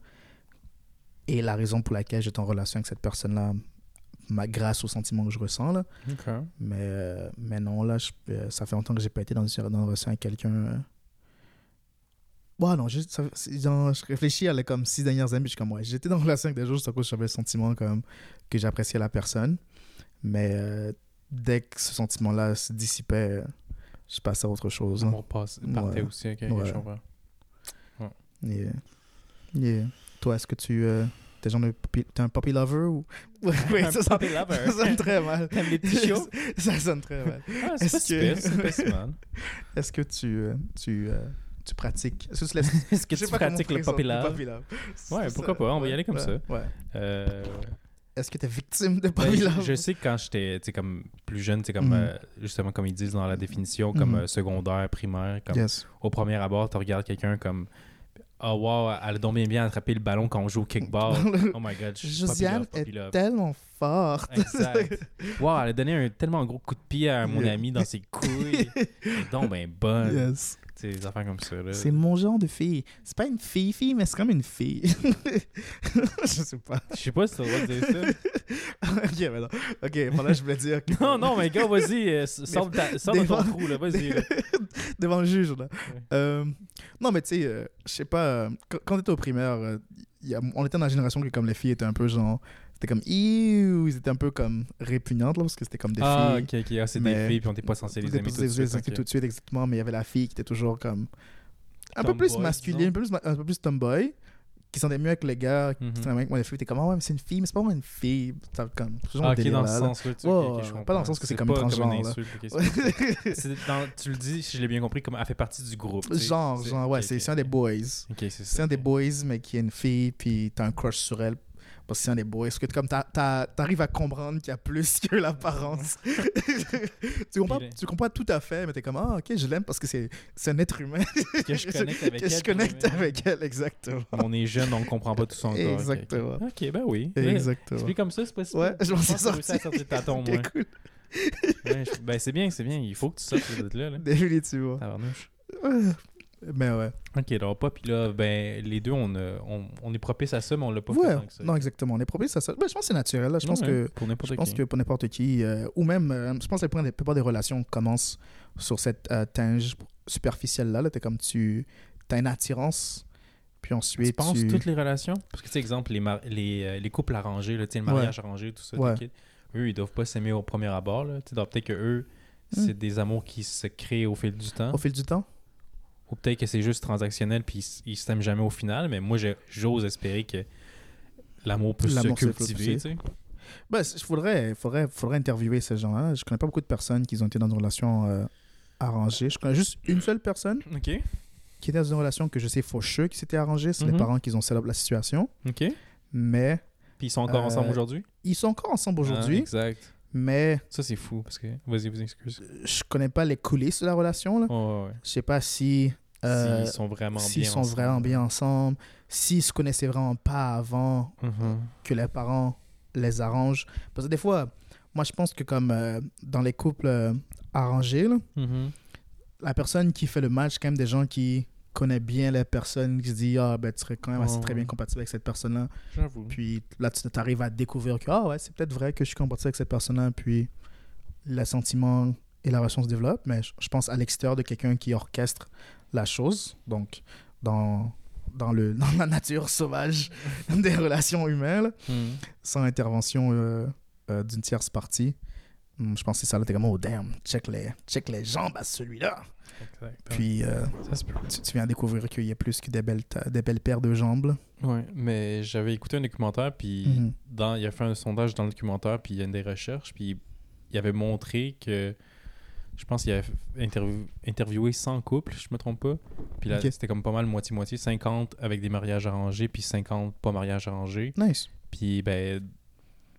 Et la raison pour laquelle j'étais en relation avec cette personne-là, ma- grâce aux sentiments que je ressens, là. Mais, euh, mais non, là, je- euh, ça fait longtemps que j'ai pas été dans une, dans une relation avec quelqu'un. Euh. Ouais, non, juste, ça- genre, je réfléchis à les comme six dernières années, puis je suis comme, ouais, j'étais dans une relation avec des gens juste à cause que j'avais le sentiment comme, que j'appréciais la personne. Mais euh, dès que ce sentiment-là se dissipait, je passais à autre chose. là. L'amour passe, partait Ouais. aussi, ok, Ouais. je comprends. Yeah. Yeah. Toi, est-ce que tu. Euh, t'es genre t'es un puppy lover ou? oui, Un ça, sonne- puppy lover. ça sonne très mal. T'aimes les petits chiots? ça sonne très mal. Ah, c'est pas que- c'est pas mal. Est-ce que tu, euh, tu, euh, tu pratiques Est-ce que tu, Est-ce que pratiques le love. Ouais, pourquoi pas, on va y aller comme ça. ouais. Euh, Est-ce que tu es victime de ben, puppy je, sais que quand j'étais comme plus jeune, comme Mhm. euh, justement comme ils disent dans la définition, comme Mhm. euh, secondaire, primaire, comme Yes. au premier abord, tu regardes quelqu'un comme Oh wow, elle a donc bien bien attrapé le ballon quand on joue au kickball. oh my god, je suis Josiane est love. tellement forte. Exact. Wow, elle a donné un tellement gros coup de pied à mon Yeah. ami dans ses couilles. Elle est donc ben bonne. Yes. Des affaires comme ça. Là. C'est mon genre de fille. C'est pas une fille, fille, mais c'est comme une fille. je sais pas. Je sais pas si droit de dire ça. ok, mais non. Ok, voilà, je voulais dire. Non, non, mais gars, vas-y, euh, sors, de, ta- sors de ton trou, là, vas-y. là. Devant le juge, là. Euh, non, mais tu sais, euh, je sais pas. euh, quand, t'étais au primaire, euh, il y a- on était dans la génération que, comme les filles étaient un peu genre. C'était comme. Ils étaient un peu comme répugnantes, parce que c'était comme des Ah, filles. ok, ok, ah, c'est des filles, puis on t'est pas censé les aimer tout de suite. tout ok. de suite, exactement. Mais il y avait la fille qui était toujours comme. Un peu plus masculine, un peu plus, un peu plus tomboy. Qui sentait mieux avec les gars, qui sentait mieux avec moi. Les filles étaient comme, ah ouais, mais c'est une fille, mais c'est pas vraiment une fille. Ça, comme, ce Ah, ok, dans là. sens-là. tu- Ouais, ok, ok, je ouais, pas dans le sens que c'est comme transgenre, ok, tu le dis, si je l'ai bien compris, comme elle fait partie du groupe. genre, genre, ouais, ok, c'est ok. un des boys. Ok, c'est un des boys, mais qui est une fille, puis t'as un crush sur elle. Parce que c'est un des boys. Parce que comme t'arrives à comprendre qu'il y a plus que l'apparence. tu, comprends, tu tout à fait, mais t'es comme, ah, ok, je l'aime parce que c'est c'est un être humain. Que je connecte avec que elle. je connecte avec elle, exactement. On est jeune, on comprend pas tout ok, ok. Exactement. Ok, ben oui. Exactement. Tu vis comme ça, c'est pas si Ouais, je m'en suis à sorti. sortir de ta tombe, ouais. Écoute, Ouais, je- Ben c'est bien, c'est bien. Il faut que tu sortes de là. là. définitivement. Tabarnouche. Mais ouais. Ok, alors pas, puis là, ben les deux, on, on, on est propice à ça, mais on l'a pas fait Ouais, tant que ça. non, exactement. On est propice à ça. Ben, je pense que c'est naturel. Là. Je pense Ouais, que Pour n'importe pense qui. que pour n'importe qui, euh, ou même, euh, je pense que la plupart des- relations commencent sur cette euh, tinge superficielle-là. Là, t'es comme tu as une attirance, puis ensuite Tu penses tu... toutes les relations? Parce que, tu sais, exemple, les, mar- les, les couples arrangés, là, le Ouais. mariage arrangé, tout ça, eux, ils doivent pas s'aimer au premier abord. Tu donc peut-être que eux, Hmm. c'est des amours qui se créent au fil du temps. au fil du temps? Ou peut-être que c'est juste transactionnel puis ils s'aiment jamais au final. Mais moi, j'ose espérer que l'amour peut se cultiver. Ben, il faudrait, faudrait, faudrait interviewer ces gens-là. Je connais pas beaucoup de personnes qui ont été dans une relation euh, arrangée. Je connais juste une seule personne qui était dans une relation que je sais sure qui s'était arrangée. C'est les Mhm. parents qui ont up la situation. Mais Puis ils sont encore Euh, ensemble aujourd'hui? ils sont encore ensemble Ah, aujourd'hui. exact. Mais Ça, c'est fou. Parce que. Vas-y, vous excuse. je connais pas les coulisses de la relation. Là. Oh, ouais. Je sais pas si... euh, S'ils sont vraiment s'ils bien. sont ensemble. vraiment bien ensemble, s'ils se connaissaient vraiment pas avant Mhm. que les parents les arrangent. Parce que des fois, moi je pense que comme euh, dans les couples euh, arrangés, là, Mhm. la personne qui fait le match, quand même des gens qui connaissent bien les personnes, qui se disent ah ben tu serais quand même assez très bien compatible avec cette personne-là. J'avoue. Puis là tu arrives à découvrir que ah ouais c'est peut-être vrai que je suis compatible avec cette personne-là. Puis le sentiment et la relation se développent. Mais je, pense à l'extérieur de quelqu'un qui orchestre la chose. Donc dans dans, le, dans la nature sauvage des relations humaines, Mhm. sans intervention euh, euh, d'une tierce partie. Hum, Je pense que c'est ça, là, t'es comme, oh damn, check les, check les jambes à celui-là. Puis euh, Ça se peut. tu, tu viens découvrir qu'il y a plus que des belles, ta- des belles paires de jambes. Ouais, mais j'avais écouté un documentaire, puis Mhm. dans, il a fait un sondage dans le documentaire, puis il y a une des recherches, puis il avait montré que. Je pense qu'il avait interview- interviewé 100 couples, je me trompe pas. Puis là, c'était comme pas mal moitié-moitié. 50 avec des mariages arrangés, puis 50 pas mariages arrangés. Nice. Puis ben,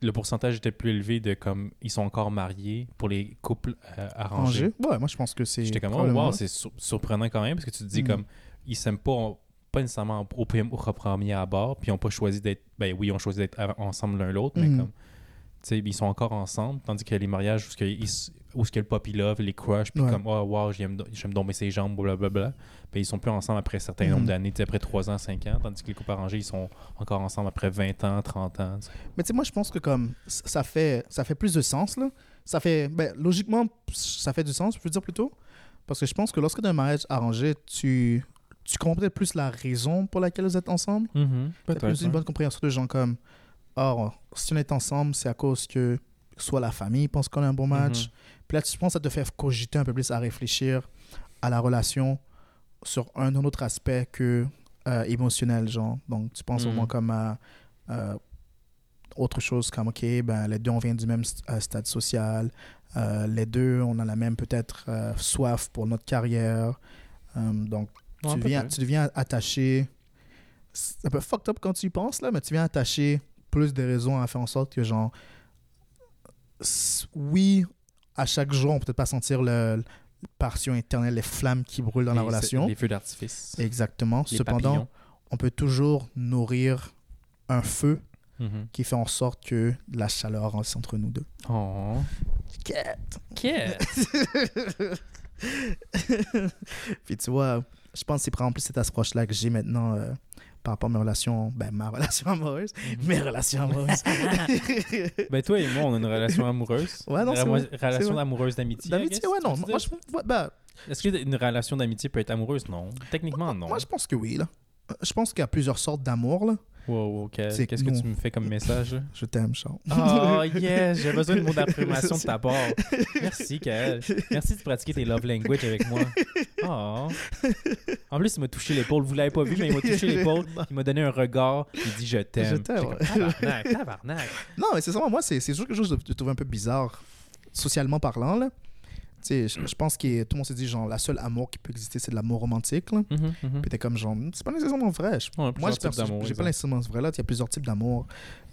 le pourcentage était plus élevé de comme ils sont encore mariés pour les couples euh, arrangés. Rangé. Ouais, moi je pense que c'est. J'étais comme, oh, wow, c'est sur- surprenant quand même, parce que tu te dis Mhm. comme, ils s'aiment pas, pas nécessairement au, premier- au premier abord, puis ils ont pas choisi d'être, ben oui, ils ont choisi d'être ensemble l'un l'autre, mais Mhm. comme, tu sais, ils sont encore ensemble, tandis que les mariages où ce que, ils s- où ce que le puppy love, les crush, puis Ouais. comme, oh, wow, j'aime dommer ses jambes, blablabla, ben ils sont plus ensemble après un certain nombre Mhm. d'années, après 3 ans, 5 ans, tandis que les couples arrangés, ils sont encore ensemble après 20 ans, 30 ans. Mais tu sais, moi je pense que comme ça fait, ça fait plus de sens. Là. Ça fait. Ben, logiquement, ça fait du sens, je peux dire plutôt. Parce que je pense que lorsque tu as un mariage arrangé, tu, tu comprends peut-être plus la raison pour laquelle vous êtes ensemble. T'as plus une bonne compréhension de gens comme Or, si on est ensemble, c'est à cause que soit la famille pense qu'on a un bon match. Mhm. Puis là, tu penses que ça te fait cogiter un peu plus à réfléchir à la relation sur un autre aspect que euh, émotionnel, genre. Donc, tu penses Mhm. vraiment comme à euh, autre chose comme, OK, ben, les deux, on vient du même euh, stade social. Euh, les deux, on a la même, peut-être, soif pour notre carrière. Euh, donc, Ouais, tu, peut-être. tu deviens attaché. C'est un peu fucked up quand tu y penses, là, mais tu viens attacher plus de raisons à faire en sorte que, genre, oui, à chaque jour, on peut peut-être pas sentir le, le passion éternelle, les flammes qui brûlent dans la relation. Les feux d'artifice. Exactement. les Cependant, papillons. on peut toujours nourrir un feu Mhm. qui fait en sorte que la chaleur reste entre nous deux. Oh. Quête. Qu'est-ce? Puis tu vois, je pense que c'est par exemple cette approche-là que j'ai maintenant euh, par rapport à mes relations, ben ma relation amoureuse, mes relations amoureuses. Ben toi et moi, on a une relation amoureuse. Ouais, non, vrai, relation vrai. amoureuse d'amitié. D'amitié, ouais, non. Moi, je, ouais, ben? Est-ce qu'une relation d'amitié peut être amoureuse? Non. Techniquement, non. moi, je pense que oui. Là. Je pense qu'il y a plusieurs sortes d'amour. là. Wow. C'est Qu'est-ce que que nous- tu me fais comme message? là? Je t'aime, Charles. Oh yes, j'ai besoin de mots d'affirmation de ta part. Merci, Kael. Merci de pratiquer tes love language avec moi. Oh. En plus, il m'a touché l'épaule. Vous l'avez pas vu, mais il m'a touché l'épaule. Il m'a donné un regard. Il dit je t'aime. Je t'aime, Tabarnak, tabarnak. Non, mais c'est ça, moi, c'est toujours quelque chose de, de trouver un peu bizarre, socialement parlant. Là. Sais, je, pense que tout le monde s'est dit, genre, la seule amour qui peut exister, c'est de l'amour romantique. Là. Mhm, mhm. Puis t'es comme, genre, c'est pas nécessairement vrai. Je- Ouais, moi, j'ai pas l'instrument vrai là. Il y a plusieurs types d'amour.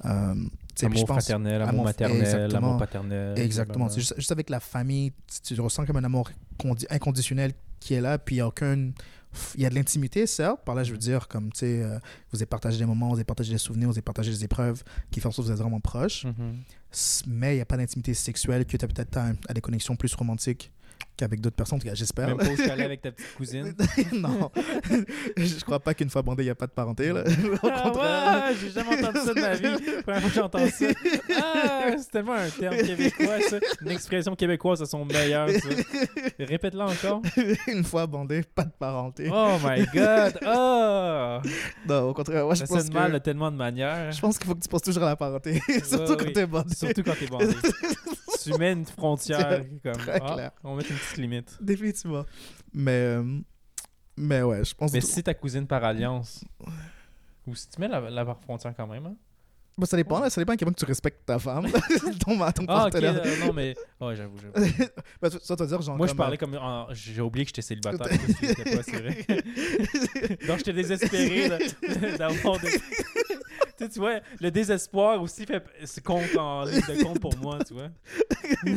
Euh, Amour je pense- fraternel, amour, amour- maternel, exactement. amour paternel. Exactement. C'est juste, juste avec la famille, tu, tu ressens comme un amour condi- inconditionnel qui est là, puis il y a aucun. Il y a de l'intimité, certes. Par là, je veux dire, comme, tu sais, euh, vous avez partagé des moments, vous avez partagé des souvenirs, vous avez partagé des épreuves qui font en sorte que vous êtes vraiment proches. Mhm. S- Mais il n'y a pas d'intimité sexuelle que tu as peut-être à, à des connexions plus romantiques qu'avec d'autres personnes, en tout cas, j'espère. Même pas au chalet avec ta petite cousine. non. je crois pas qu'une fois bandé, il n'y a pas de parenté. Là. Au Ah contraire. ouais, j'ai jamais entendu ça de ma vie. Première fois que j'entends ça. Ah, c'est tellement un terme québécois, ça. Une expression québécoise à son meilleur, ça. Répète-la encore. une fois bandé, pas de parenté. Oh my god. Oh! Non, au contraire, moi, je Ça pense sonne que... mal de tellement de manières. Je pense qu'il faut que tu penses toujours à la parenté, surtout quand oui. t'es bandé. Surtout quand t'es bandé. tu mets une frontière comme. Très ah, clair. on mettre une petite limite. Définitivement. Mais, euh, mais ouais, je pense Mais que si ta cousine par alliance. Ou si tu mets la, la frontière quand même, hein? Bon, ça dépend, là, ça dépend à quel point que tu respectes ta femme, ton, ton Ah, partenaire. euh, non, mais. Ouais, j'avoue, j'avoue. Bah, ça, dire, genre, Moi, je comme, parlais comme. en- J'ai oublié que j'étais célibataire. que pas, vrai. Donc, j'étais désespéré d'avoir des. Tu, sais, tu vois, le désespoir aussi fait, se compte en ligne de compte pour moi, tu vois.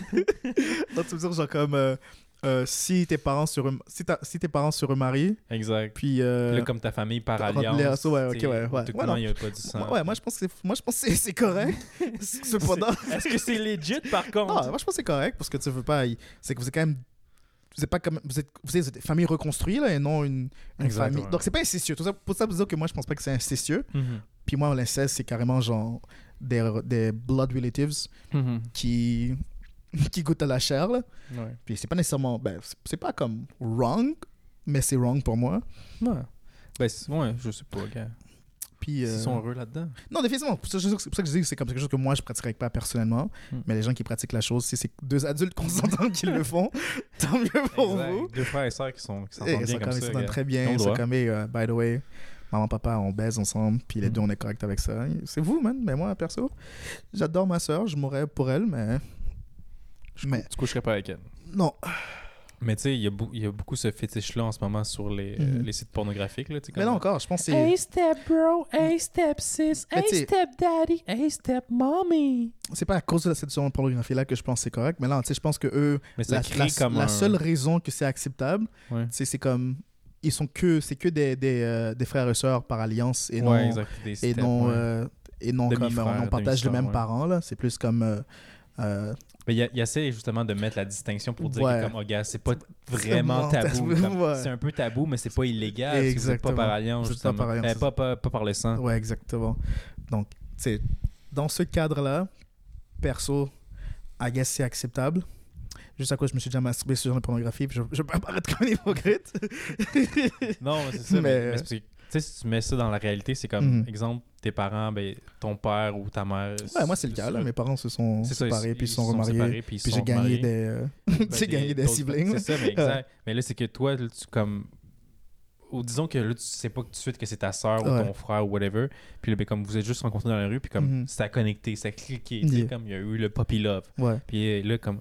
Donc, tu veux dire, genre, comme, euh, euh, si tes parents se rem- si, tes parents se remarient, Exact. puis... euh, Là, comme ta famille par alliance. ouais, ok, ouais, ouais. tout Ouais, non, il n'y a pas du sang. ouais, moi, je pense que c'est, moi, je pense que c'est, correct. Cependant... Est-ce que c'est legit par contre? Non, moi, je pense que c'est correct, parce que tu veux pas... C'est que vous êtes quand même... Vous êtes pas comme... Vous êtes, vous êtes une famille reconstruite, là, et non une, famille... Donc, c'est pas incestueux. Tout ça, pour ça, vous dire que moi, je pense pas que c'est incestueux. Mhm. Puis moi, l'inceste, c'est carrément, genre, des, des blood relatives Mhm. qui... qui goûtent à la chair, là. Ouais. Puis c'est pas nécessairement. Ben, c'est- pas comme wrong, mais c'est wrong pour moi. Ouais. Ben, ouais, je sais pas. Puis. euh, Ils sont heureux là-dedans. Non, définitivement. C'est pour ça que je dis que c'est comme quelque chose que moi, je pratiquerais pas personnellement. Hmm. Mais les gens qui pratiquent la chose, si c'est deux adultes consentants qui le font, tant mieux pour Exact. vous. Deux frères et sœurs qui sont qui Et s'entendent ils bien sont comme comme- ils ça. s'entendent gars. très Ils bien. Ils sont comme, hey, euh, by the way, maman, papa, on baise ensemble. Puis les Hmm. deux, on est correct avec ça. C'est vous, man. Mais moi, perso, j'adore ma soeur. Je mourrais pour elle, mais. Mais. Tu coucherais pas avec elle. Non. Mais tu sais, il y, a beau- il y a beaucoup ce fétiche-là en ce moment sur les, euh, Mhm. les sites pornographiques. Là, tu sais, Mais là encore, je pense que c'est. Hey step bro, hey step sis, hey step daddy, hey step mommy. c'est pas à cause de cette pornographie là que je pense que c'est correct mais là tu sais je pense que eux Mais ça la, la- comme la un... seule raison que c'est acceptable Ouais. tu sais, c'est comme ils sont que c'est que des, des, euh, des frères et sœurs par alliance et ouais, non exact. Des et non ouais. euh, et non comme euh, on partage le demi-sœurs, même ouais. parent là c'est plus comme euh, euh, Mais il y a- essaie justement de mettre la distinction pour dire Ouais. que comme, oh, gars, c'est pas vraiment tabou. ouais. C'est un peu tabou, mais c'est pas illégal. parce que vous êtes pas Exactement. par alliance, êtes pas justement. par alliance, Eh, c'est pas, pas, pas par le sang. ouais exactement donc tu sais dans ce cadre là perso I guess c'est acceptable juste à cause je me suis déjà masturbé sur la pornographie puis je, je peux pas paraître comme un hypocrite Non, mais c'est ça. mais, Mais- mais tu sais, si tu mets ça dans la réalité, c'est comme, Mhm. exemple, tes parents, ben, ton père ou ta mère. ouais moi c'est le cas là mes parents se sont ça, séparés puis ils se sont remariés séparés, puis Puis sont j'ai gagné euh, Ben, gagné des siblings. C'est ça, mais exact. mais là, c'est que toi, là, tu comme. Ou disons que là, tu sais pas tout de suite que c'est ta soeur ou ton frère ou whatever. Puis là, ben, comme vous êtes juste rencontrés dans la rue, puis comme Mhm. ça a connecté, ça a cliqué. Yeah. Comme il y a eu le puppy love. Ouais. Puis euh, là, comme.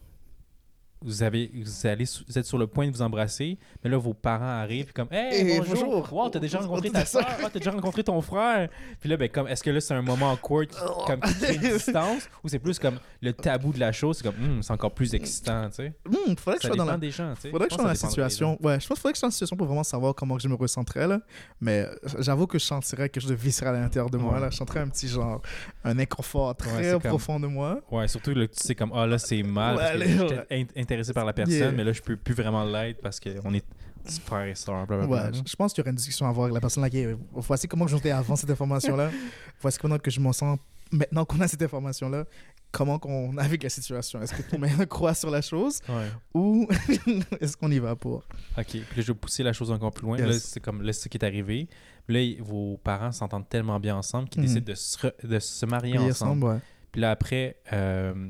Vous, avez, vous, allez, vous êtes sur le point de vous embrasser, mais là, vos parents arrivent, puis comme, hey, Hey, bonjour, bonjour. wow, t'as déjà On- rencontré on- ta soeur, t'as déjà rencontré ton frère. Puis là, ben, comme, est-ce que là, c'est un moment qui- Oh. comme, qui crée une distance, ou c'est plus comme le tabou de la chose, c'est comme, Hum, c'est encore plus excitant, tu sais? Hmm, faudrait que je sois dans la des gens. Faudrait que je sois dans la situation. Ouais, je pense qu'il faudrait que je sois dans la situation pour vraiment savoir comment je me ressentirais, là. Mais j'avoue que je sentirais quelque chose de viscéral à l'intérieur de moi, Ouais. là. Je sentirais un petit genre, un inconfort très comme- profond de moi. Ouais, surtout là, tu sais comme ah là c'est mal Ouais, intéressé par la personne Yeah. mais là je peux plus vraiment l'être parce qu'on est frères et sœurs. Ouais, je- pense qu'il y aurait une discussion à avoir avec la personne là qui est- Voici comment j'étais avant cette information-là. Voici comment que je m'en sens maintenant qu'on a cette information-là. Comment qu'on navigue la situation? Est-ce que tout le monde croit sur la chose Ouais. ou est-ce qu'on y va pour? OK, puis là je vais pousser la chose encore plus loin. Yes. Là c'est comme là c'est ce qui est arrivé. Là vos parents s'entendent tellement bien ensemble qu'ils Mhm. décident de se, re- de se marier Oui, ensemble. ouais. Puis là après euh,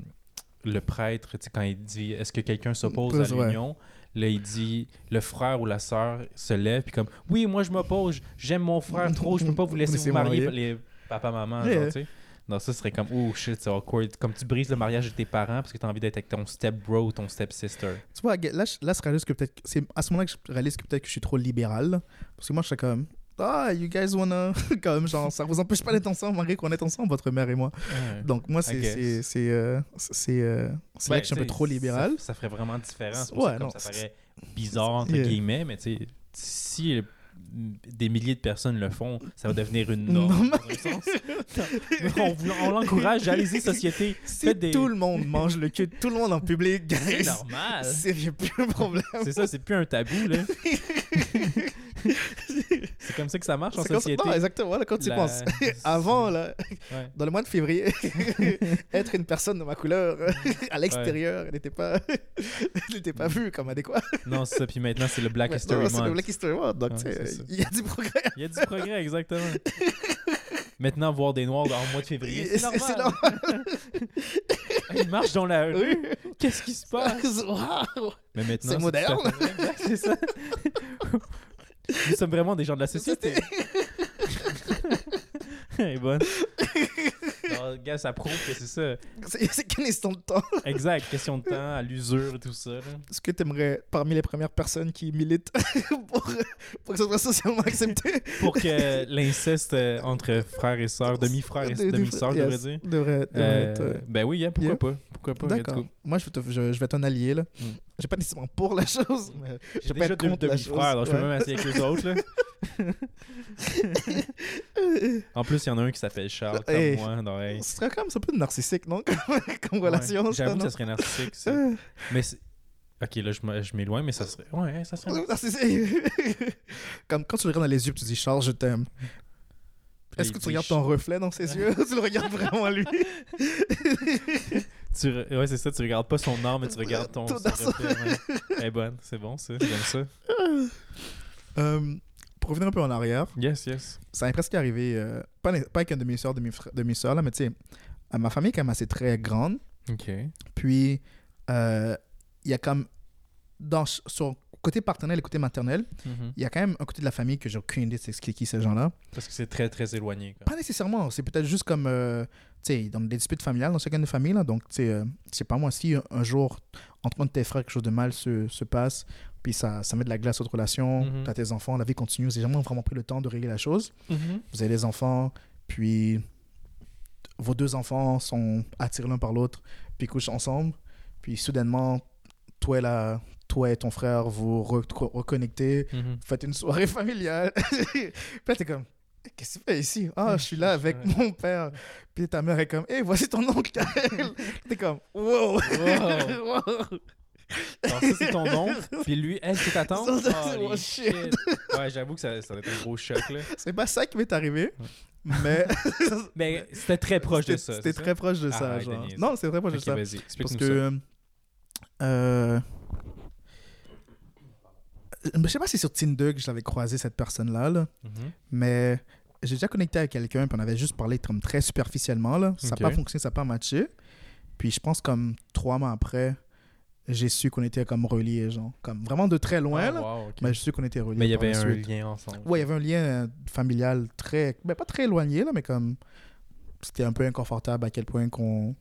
le prêtre, quand il dit est-ce que quelqu'un s'oppose Pose, à l'union? Là, il dit, le frère ou la sœur se lève, puis comme, oui, moi, je m'oppose, j'aime mon frère trop, je peux pas vous laisser vous marier, les papa-maman, Yeah. genre, tu sais. Non, ça serait comme, oh shit, c'est awkward. Comme tu brises le mariage de tes parents parce que tu as envie d'être avec ton step-bro ou ton step-sister. Tu vois, là, je- là, je réalise que peut-être. C'est à ce moment-là que je réalise que peut-être que je suis trop libéral. Parce que moi, je suis comme. Ah, you guys wanna. comme, genre, ça vous empêche pas d'être ensemble, malgré qu'on est ensemble, votre mère et moi. Donc, moi, c'est. C'est. C'est euh, c'est, euh, c'est vrai Ben, que je suis un peu trop libéral. Ça, ça ferait vraiment différent. Ouais, ça, comme non, ça paraît bizarre, entre Yeah. guillemets, mais tu sais, si euh, des milliers de personnes le font, ça va devenir une norme. Dans un sens. on on l'encourage, allez-y, société. Si des- tout le monde mange le cul, de tout le monde en public, C'est normal. C'est plus un problème. C'est ça, c'est plus un tabou, là. c'est comme ça que ça marche en C'est ça- société. Non, exactement, voilà, quand tu La- penses. Avant, là, Ouais. dans le mois de février, être une personne de ma couleur à l'extérieur n'était pas, n'était pas vu comme adéquat. Non, c'est ça. Puis maintenant, c'est le Black Ouais, History non, c'est le Month. Black History Month, donc Ouais, c'est il y a du progrès. Il y a du progrès, exactement. Maintenant, voir des noirs en mois de février, c'est C'est normal. Ils marchent dans la rue. Qu'est-ce qui se passe? Wow. Mais maintenant, C'est moderne. c'est ça. Nous sommes vraiment des gens de la société. Est bonne. Alors, gars, ça prouve que c'est ça. C'est qu'une question de temps. Exact. Question de temps, à l'usure et tout ça. là. Est-ce que tu aimerais, parmi les premières personnes qui militent pour, pour que ce soit socialement accepté, Pour que l'inceste euh, entre frères et sœurs, demi-frères et Des- des- demi-sœurs, je devrais dire. devrait, devrait Euh, être, euh, ben oui, hein, pourquoi yeah. pas? Pourquoi pas? D'accord. Moi, je vais, te- je, je vais être un allié, là. J'ai pas nécessairement pour la chose, mais J'ai je peux déjà deux contre la demi-frères, donc je peux même essayer avec les autres. Là. en plus, il y en a un qui s'appelle Charles, comme Hey. moi. Donc, hey. Ce serait quand même un peu narcissique, non? Comme, relation, Ouais, J'avoue que ça serait narcissique. ça. Mais Ok, là, je m'éloigne, mais ça serait. Ouais, ça serait. narcissique. comme quand tu le regardes dans les yeux et tu dis Charles, je t'aime. Est-ce que tu regardes ton reflet dans ses yeux? Tu le regardes vraiment lui? Tu re- Ouais, c'est ça, tu regardes pas son âme, mais tu regardes ton. Elle est bonne, c'est bon, ça. J'aime ça. Euh, Pour revenir un peu en arrière, Yes, yes. ça m'est presque arrivé, euh, pas, pas avec un demi-sœur, demi-frère- demi-sœur, là, mais tu sais, euh, ma famille est quand même assez très grande. Ok. Puis, euh, il y a comme, dans, sur côté paternel et côté maternel, Mhm. il y a quand même un côté de la famille que j'ai aucune idée de c'est qui ces gens-là. Parce que c'est très, très éloigné. quoi. Pas nécessairement, c'est peut-être juste comme, euh, sais, dans des disputes familiales, dans chacune des familles, là, donc, tu euh, sais pas moi, si un, un jour, entre un de tes frères, quelque chose de mal se, se passe, puis ça, ça met de la glace à votre relation, Mhm. t'as tes enfants, la vie continue, j'ai jamais vraiment pris le temps de régler la chose. Mhm. Vous avez des enfants, puis vos deux enfants sont attirés l'un par l'autre, puis couchent ensemble, puis soudainement, toi et, la, toi et ton frère, vous re- reconnectez, Mhm. faites une soirée familiale. puis là, t'es comme, qu'est-ce que tu fais ici? Ah, je suis là avec mon père. Puis ta mère est comme, hé, voici ton oncle. t'es comme, wow. Wow. Wow. Alors, ça, c'est ton oncle. Puis lui, elle, c'est ta tante? Ça, c'est- Holy oh, shit. shit. Ouais, j'avoue que ça, ça va être un gros choc, là. C'est pas ça qui m'est arrivé, mais Mais c'était très proche de c'était ça. c'était très proche de ça. Genre. Non, c'est très proche ça? de ça. Parce que. Euh, je sais pas si c'est sur Tinder que je l'avais croisé cette personne-là, là. Mhm. mais j'ai déjà connecté avec quelqu'un, puis on avait juste parlé comme très superficiellement. Là. Ça n'a pas fonctionné, ça n'a pas matché. Puis je pense comme trois mois après, j'ai su qu'on était comme reliés, genre. Comme vraiment de très loin, Ah, là, wow, mais j'ai su qu'on était reliés. Mais il y avait un suite. lien ensemble. Ouais, il y avait un lien euh, familial très. Ben, pas très éloigné, là, mais comme. C'était un peu inconfortable à quel point qu'on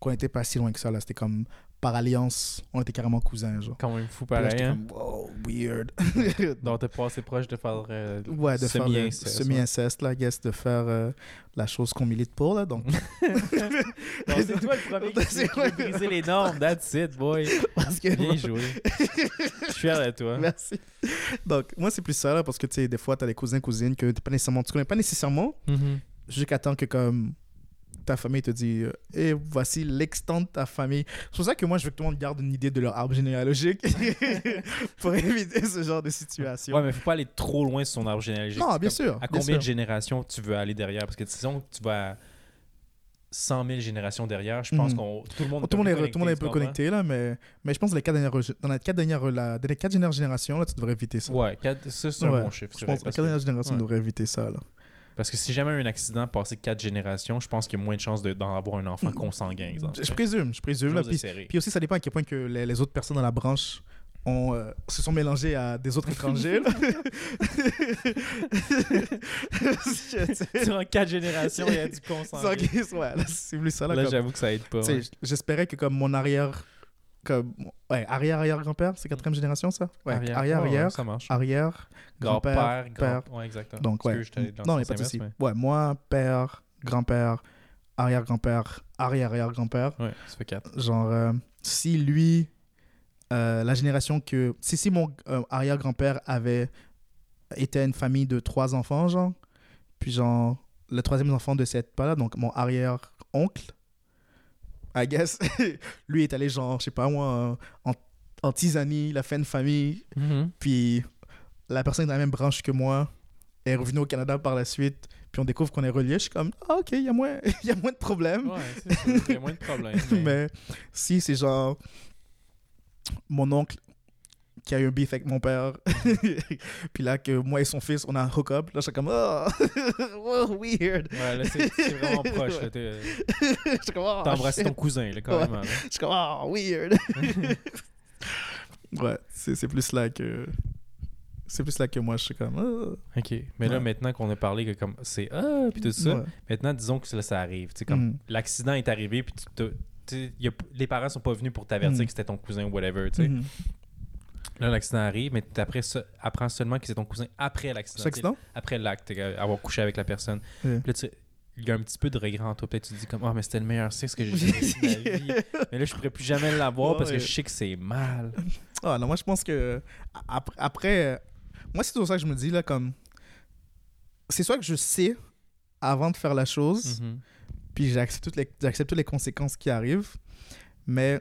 qu'on n'était pas si loin que ça, là. C'était comme par alliance, on était carrément cousins, genre. Quand même fou là, pareil. j'étais Hein? comme, wow, weird. Donc, t'es pas assez proche de faire euh, ouais, de semi-inceste, semi-inceste, là, I guess, de faire euh, la chose qu'on milite pour, là, donc... C'est toi le premier qui qui veut briser les normes. That's it, boy. parce que... Bien joué. Je suis fier de toi. Merci. Donc, moi, c'est plus ça, là, parce que, tu sais, des fois, t'as des cousins, cousines que t'es pas nécessairement, tu connais pas nécessairement, Mhm. jusqu'à temps que, comme, ta famille te dit, euh, et voici l'extent de ta famille. C'est pour ça que moi, je veux que tout le monde garde une idée de leur arbre généalogique pour éviter ce genre de situation. Ouais, mais faut pas aller trop loin sur son arbre généalogique. non, bien sûr. À bien combien sûr. de générations tu veux aller derrière? Parce que que tu vas à 100 000 générations derrière, je pense Mhm. qu'on tout le monde Tout le monde est, un peu tout le monde est un peu connecté, là, mais, mais je pense que dans les quatre dernières, dans les quatre dernières, la- dans les quatre dernières générations, là, tu devrais éviter ça. Ouais, quatre- ça c'est un Ouais, bon chiffre. Je pense que les quatre dernières générations ouais. devraient éviter ça, là. Parce que si jamais un accident passé quatre générations, je pense qu'il y a moins de chances de- d'en avoir un enfant consanguin. exemple. Je, présume, je présume. Là, puis, aussi, ça dépend à quel point que les, les autres personnes dans la branche ont, euh, se sont mélangées à des autres étrangers. Durant quatre générations, il y a du consanguin. ouais, là, c'est plus ça. Là, j'avoue que ça aide pas. ouais. J'espérais que comme mon arrière... Comme, ouais, arrière-arrière-grand-père, c'est quatrième génération, ça? Ouais, Arrière, arrière-arrière, ouais, ouais, ça marche. arrière, grand-père, Grand-père, père. grand... Ouais, exactement. Donc, ouais. Non, a pas de souci. Ouais, moi, père, grand-père, arrière-grand-père, arrière-arrière-grand-père. mais- Ouais, ça fait quatre. Genre, euh, si lui, euh, la génération que. Si, si mon euh, arrière-grand-père avait été une famille de trois enfants, genre, puis genre, le troisième enfant de cette pas-là, donc mon arrière-oncle, I guess, lui est allé, genre, je sais pas moi, en, en tisanie, il a fait une famille, puis la personne de la même branche que moi est revenue au Canada par la suite, puis on découvre qu'on est reliés. Je suis comme, ah, ok, il y, a moins- de problèmes. Ouais, il y a moins de problèmes. mais- Mais si c'est genre mon oncle qui a eu un beef avec mon père, puis là que moi et son fils, on a un hook-up, là je suis comme, oh, oh, weird. Ouais, là, c'est vraiment proche. là, t'es- oh, embrassé ton cousin, là, carrément. là. Je suis comme, oh, weird. ouais, c'est c'est plus là que. C'est plus là que moi, je suis comme. oh. Ok. Mais là, Ouais. maintenant qu'on a parlé que comme c'est ah, puis tout ça, Ouais. maintenant, disons que là, ça arrive. Tu sais, comme Mhm. l'accident est arrivé, puis tu a- les parents sont pas venus pour t'avertir Mhm. que c'était ton cousin ou whatever. tu sais. Mhm. Là, l'accident arrive, mais tu après ça, apprends seulement que c'est ton cousin après l'accident. Accident? Après l'acte, euh, avoir couché avec la personne. Puis là, tu- il y a un petit peu de regret en toi. Peut-être tu te dis comme, ah, mais c'était le meilleur sexe que j'ai jamais eu de ma vie. Mais là, je pourrais plus jamais l'avoir parce que Ouais. je sais que c'est mal. Ah non, moi je pense que ap- après, euh, moi c'est toujours ça que je me dis là comme, c'est soit que je sais avant de faire la chose, Mhm. puis j'accepte toutes les toutes les conséquences qui arrivent, mais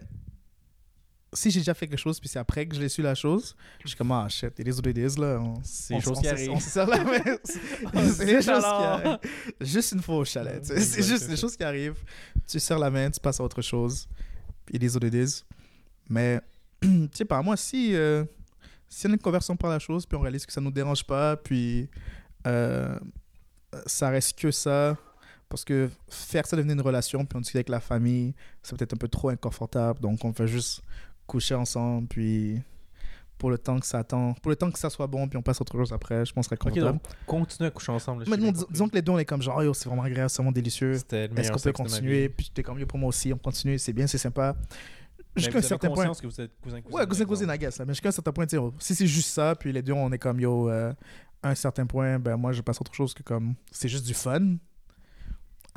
si j'ai déjà fait quelque chose puis c'est après que je l'ai su la chose, je suis comme ah shit, it is what it is là, C'est les choses qui arrivent. on se serre la main. c'est les choses qui arrivent. Juste une fois au chalet, tu sais. c'est juste ça. choses qui arrivent. Tu serres la main, tu passes à autre chose. It is what it is. Mais, tu sais, par moi, si, euh, si on a une conversion par la chose, puis on réalise que ça nous dérange pas, puis euh, ça reste que ça, parce que faire ça devenir une relation, puis on discute avec la famille, c'est peut-être un peu trop inconfortable. Donc, on fait juste coucher ensemble, puis pour le temps que ça attend, pour le temps que ça soit bon, puis on passe à autre chose après, je pense que ça serait Ok, confortable. donc, continue à coucher ensemble. Mais non, dis- disons que les deux, on est comme genre, yo, c'est vraiment agréable, c'est vraiment délicieux. Est-ce qu'on peut continuer? Puis t'es comme, yo, pour moi aussi, on continue, c'est bien, c'est sympa. Jusqu'à un certain point. que vous êtes cousin cousin. Ouais, cousin, cousine, I guess. là. Mais jusqu'à un certain point, tu oh, si c'est juste ça, puis les deux, on est comme, yo, euh, à un certain point, ben moi, je passe à autre chose que comme, c'est juste du fun.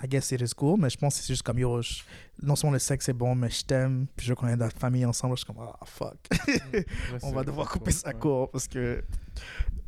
I guess it is cool, mais je pense que c'est juste comme, yo, je- non seulement le sexe est bon, mais je t'aime, puis je veux qu'on ait notre famille ensemble. Je suis comme, ah, fuck. on va devoir couper ça court parce que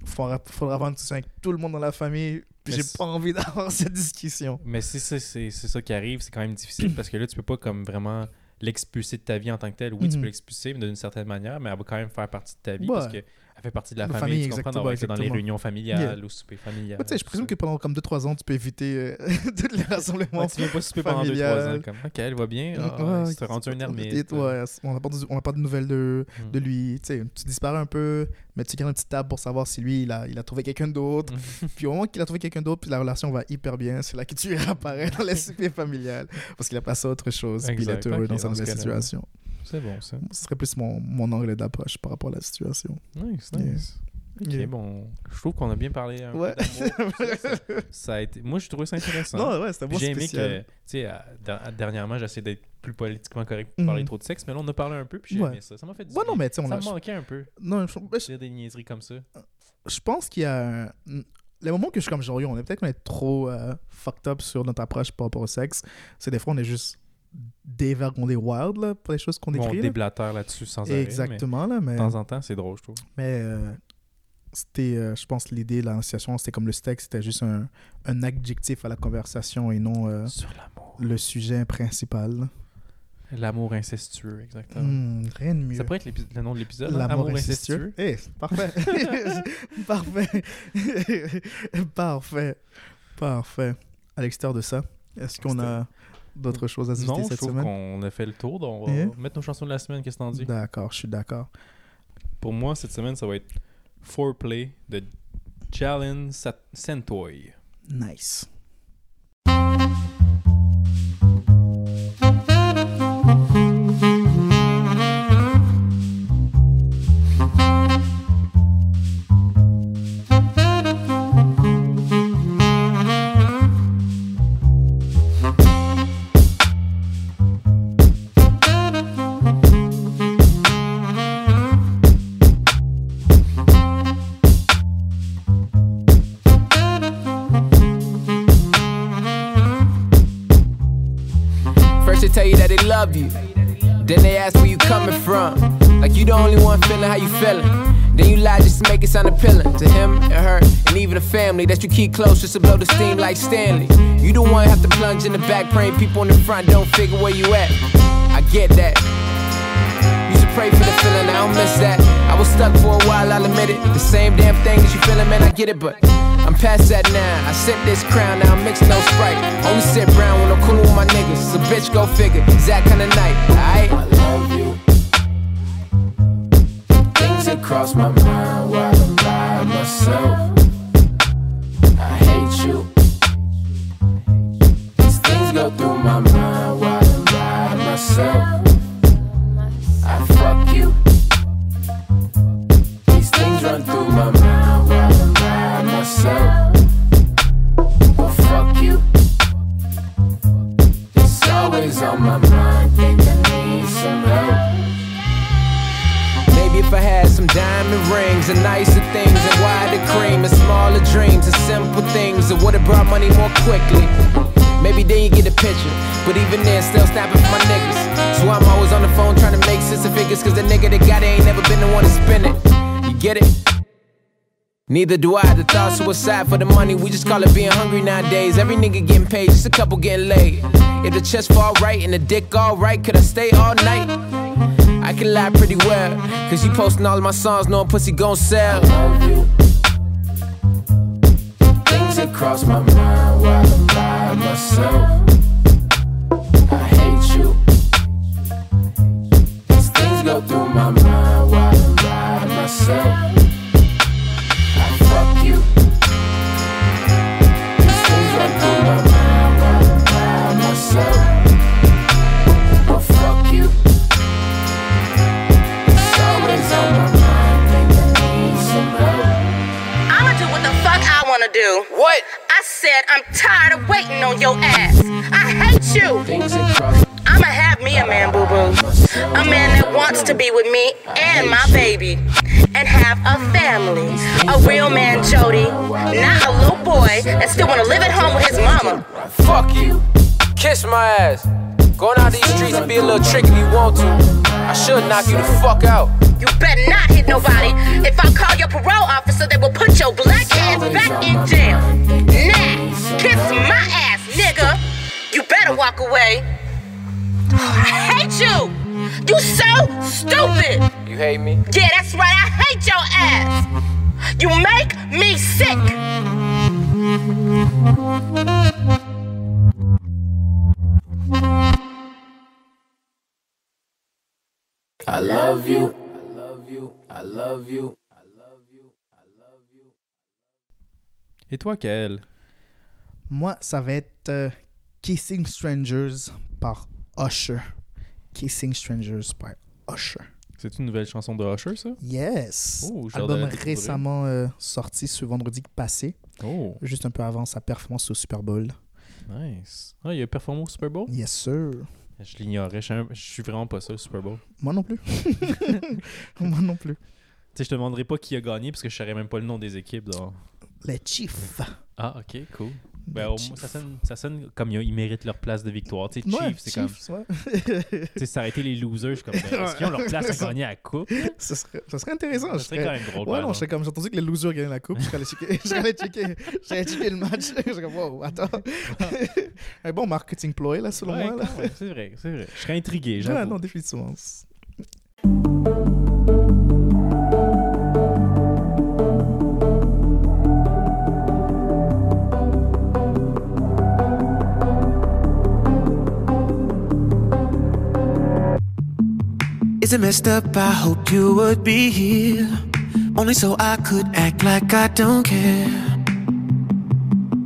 faudra, faudra avoir une discussion avec tout le monde dans la famille, puis j'ai pas envie d'avoir cette discussion. Mais si c'est ça qui arrive, c'est quand même difficile parce que là, tu peux pas comme vraiment l'expulser de ta vie en tant que tel. Oui, tu Mhm. peux l'expulser, mais d'une certaine manière, mais elle va quand même faire partie de ta vie Ouais. parce qu'elle fait partie de la La famille. famille, tu comprends, exactement, d'avoir été dans les exactement. réunions familiales, au souper familial. Ouais, je présume que pendant comme 2-3 ans, tu peux éviter euh, tous les rassemblements. Ouais, tu viens pas souper pendant 2-3 familial. ans. Comme, ok, elle va bien. Ah, Ouais, t'es rendu un c'est- ermite. Ouais, on n'a pas, de- nouvelles de, Mhm. de lui. Tu sais, tu disparais un peu, mais tu gardes une petite table pour savoir si lui, il a, il a trouvé quelqu'un d'autre. Mhm. Puis au moment qu'il a trouvé quelqu'un d'autre, puis la relation va hyper bien, c'est là que tu réapparais dans les soupers familiales. Parce qu'il a passé à autre chose, puis il Exact. est heureux dans sa nouvelle situation. C'est bon, ça. Ce serait plus mon, mon angle d'approche par rapport à la situation. Nice, Yeah. Nice. Ok, bon, je trouve qu'on a bien parlé un Ouais. ça, a été... Moi, j'ai trouvé ça intéressant. non, ouais, c'était bon J'ai aimé que, tu sais, dernièrement, j'essaie d'être plus politiquement correct pour parler Mhm. trop de sexe, mais là, on a parlé un peu, puis j'ai Ouais. aimé ça. Ça m'a fait du Ouais, non, mais on Ça a. me manquait un peu, Non, je, je- des niaiseries comme ça. je pense qu'il y a. un- Les moments que je suis comme genre, on est peut-être qu'on est trop euh, fucked up sur notre approche par rapport au sexe. C'est des fois, on est juste dévergondé wild là, pour les choses qu'on Bon, on déblatère là-dessus sans arrêt, Exactement, là, mais de temps en temps, c'est drôle, je trouve. Mais euh, c'était, euh, je pense, l'idée l'association, c'était comme le sexe, c'était juste un, un adjectif à la conversation et non euh, Sur le sujet principal. L'amour incestueux, exactement. Hmm, rien de mieux. Ça pourrait être le nom de l'épisode, hein? L'amour Amour incestueux? Eh, parfait. parfait. parfait. Parfait. À l'extérieur de ça, est-ce qu'on a d'autres choses à se Non, je semaine? qu'on a fait le tour, donc on va Yeah. mettre nos chansons de la semaine, qu'est-ce que t'en dis? D'accord, je suis d'accord. Pour moi, cette semaine, ça va être Foreplay de Jalen Santoy. Nice. You keep close just to blow the steam like Stanley. You the one have to plunge in the back, praying people in the front don't figure where you at. I get that. Used to pray for the feeling, I don't miss that. I was stuck for a while, I'll admit it. The same damn thing that you feeling, man, I get it, but I'm past that now. I sip this crown, now I'm mixing no sprite. Only sip brown when I'm coolin' with my niggas. So bitch, go figure. It's that kind of night, alright? I love you. Things that cross my mind while I'm by myself. Neither do I. The thought suicide for the money, we just call it being hungry nowadays. Every nigga getting paid, just a couple getting laid. If the chest fall right and the dick all right, could I stay all night? I can lie pretty well, cause you posting all of my songs, knowing pussy gon' sell. I love you. Things that cross my mind while I'm by myself. I hate you. These things go through my mind What? I said I'm tired of waiting on your ass. I hate you. Things that cross I'ma have me a man, boo boo. A man that wants to be with me and my baby. And have a family. A real man, Jody. Not a little boy that still wanna live at home with his mama. Fuck you. Kiss my ass. Going out these streets and be a little tricky if you want to. I should knock you the fuck out. You better not hit nobody. If I call your parole officer, they will put your black ass back in jail. Nah, kiss my ass, nigga. You better walk away. I hate you. You so stupid. You hate me? Yeah, that's right. I hate your ass. You make me sick. I love you. I love you. I love you. Et toi, Kael? Moi, ça va être euh, Kissing Strangers par Usher. Kissing Strangers par Usher. C'est une nouvelle chanson de Usher, ça? Yes. Oh, Album récemment euh, sorti ce vendredi passé, Oh, juste un peu avant sa performance au Super Bowl. nice. Ah, il a performé au Super Bowl? Yes, sir. Je l'ignorais. Je, suis vraiment pas ça, le Super Bowl. Moi non plus. Moi non plus. Tu sais, je te demanderai pas qui a gagné parce que je saurais même pas le nom des équipes. donc. Les Chiefs. Ah, ok, cool. Ben, au moins, ça sonne, ça sonne comme ils, méritent leur place de victoire. Tu sais, Ouais, Chiefs, c'est comme. Ouais. Ça aurait été les losers. Je suis comme. ben, Est-ce qu'ils ont leur place à gagner à la coupe? ce, serait, ce serait intéressant. Ça serait quand même drôle. Ouais, non, je comme, j'ai entendu que les losers gagnaient la coupe, allé checker, allé checker, checker le match. Je serais comme, wow, attends. Un bon marketing ploy, là, selon Ouais, moi. C'est vrai, c'est vrai. Je serais intrigué, Ouais, non, définitivement. Is it messed up? I hope you would be here. Only so I could act like I don't care.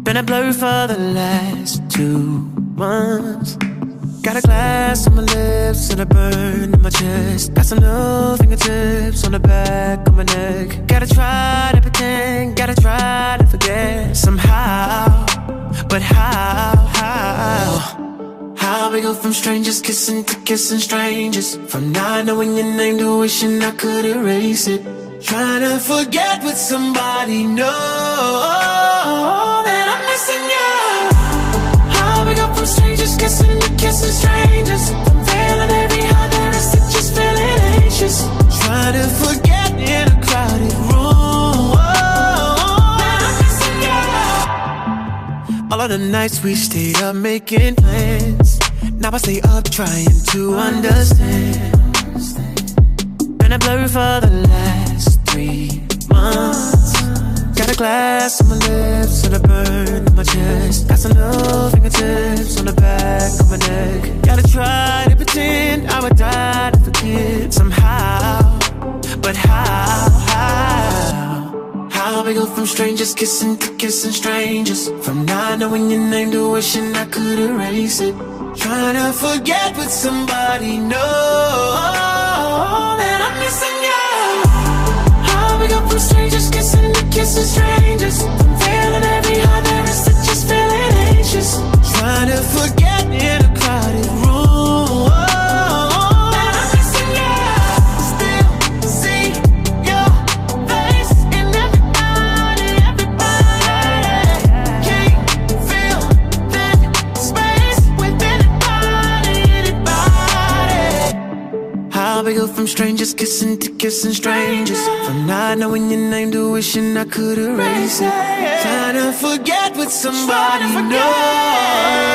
Been a blur for the last two months. Got a glass on my lips and a burn in my chest. Got some new fingertips on the back of my neck. Gotta try to pretend, gotta try to forget somehow. But how, how? How we go from strangers kissing to kissing strangers. From not knowing your name to wishing I could erase it. Trying to forget what somebody knows that I'm missing you How we go from strangers kissing to kissing strangers. Every heart just feeling anxious. Trying to forget in a crowded room that I'm missing you all of the nights we stayed up making plans. Now I stay up trying to understand. Been a blur for the last three months. Got a glass on my lips and a burn in my chest. Got some new fingertips on the back of my neck. Gotta try to pretend I would die to forget somehow. But how? How? How we go from strangers kissing to kissing strangers From not knowing your name to wishing I could erase it Trying to forget what somebody knows that I'm missing you. How we go from strangers kissing to kissing strangers. I'm feeling every kissing to kissing strangers, from not knowing your name to wishing I could erase it, trying to forget what somebody knows.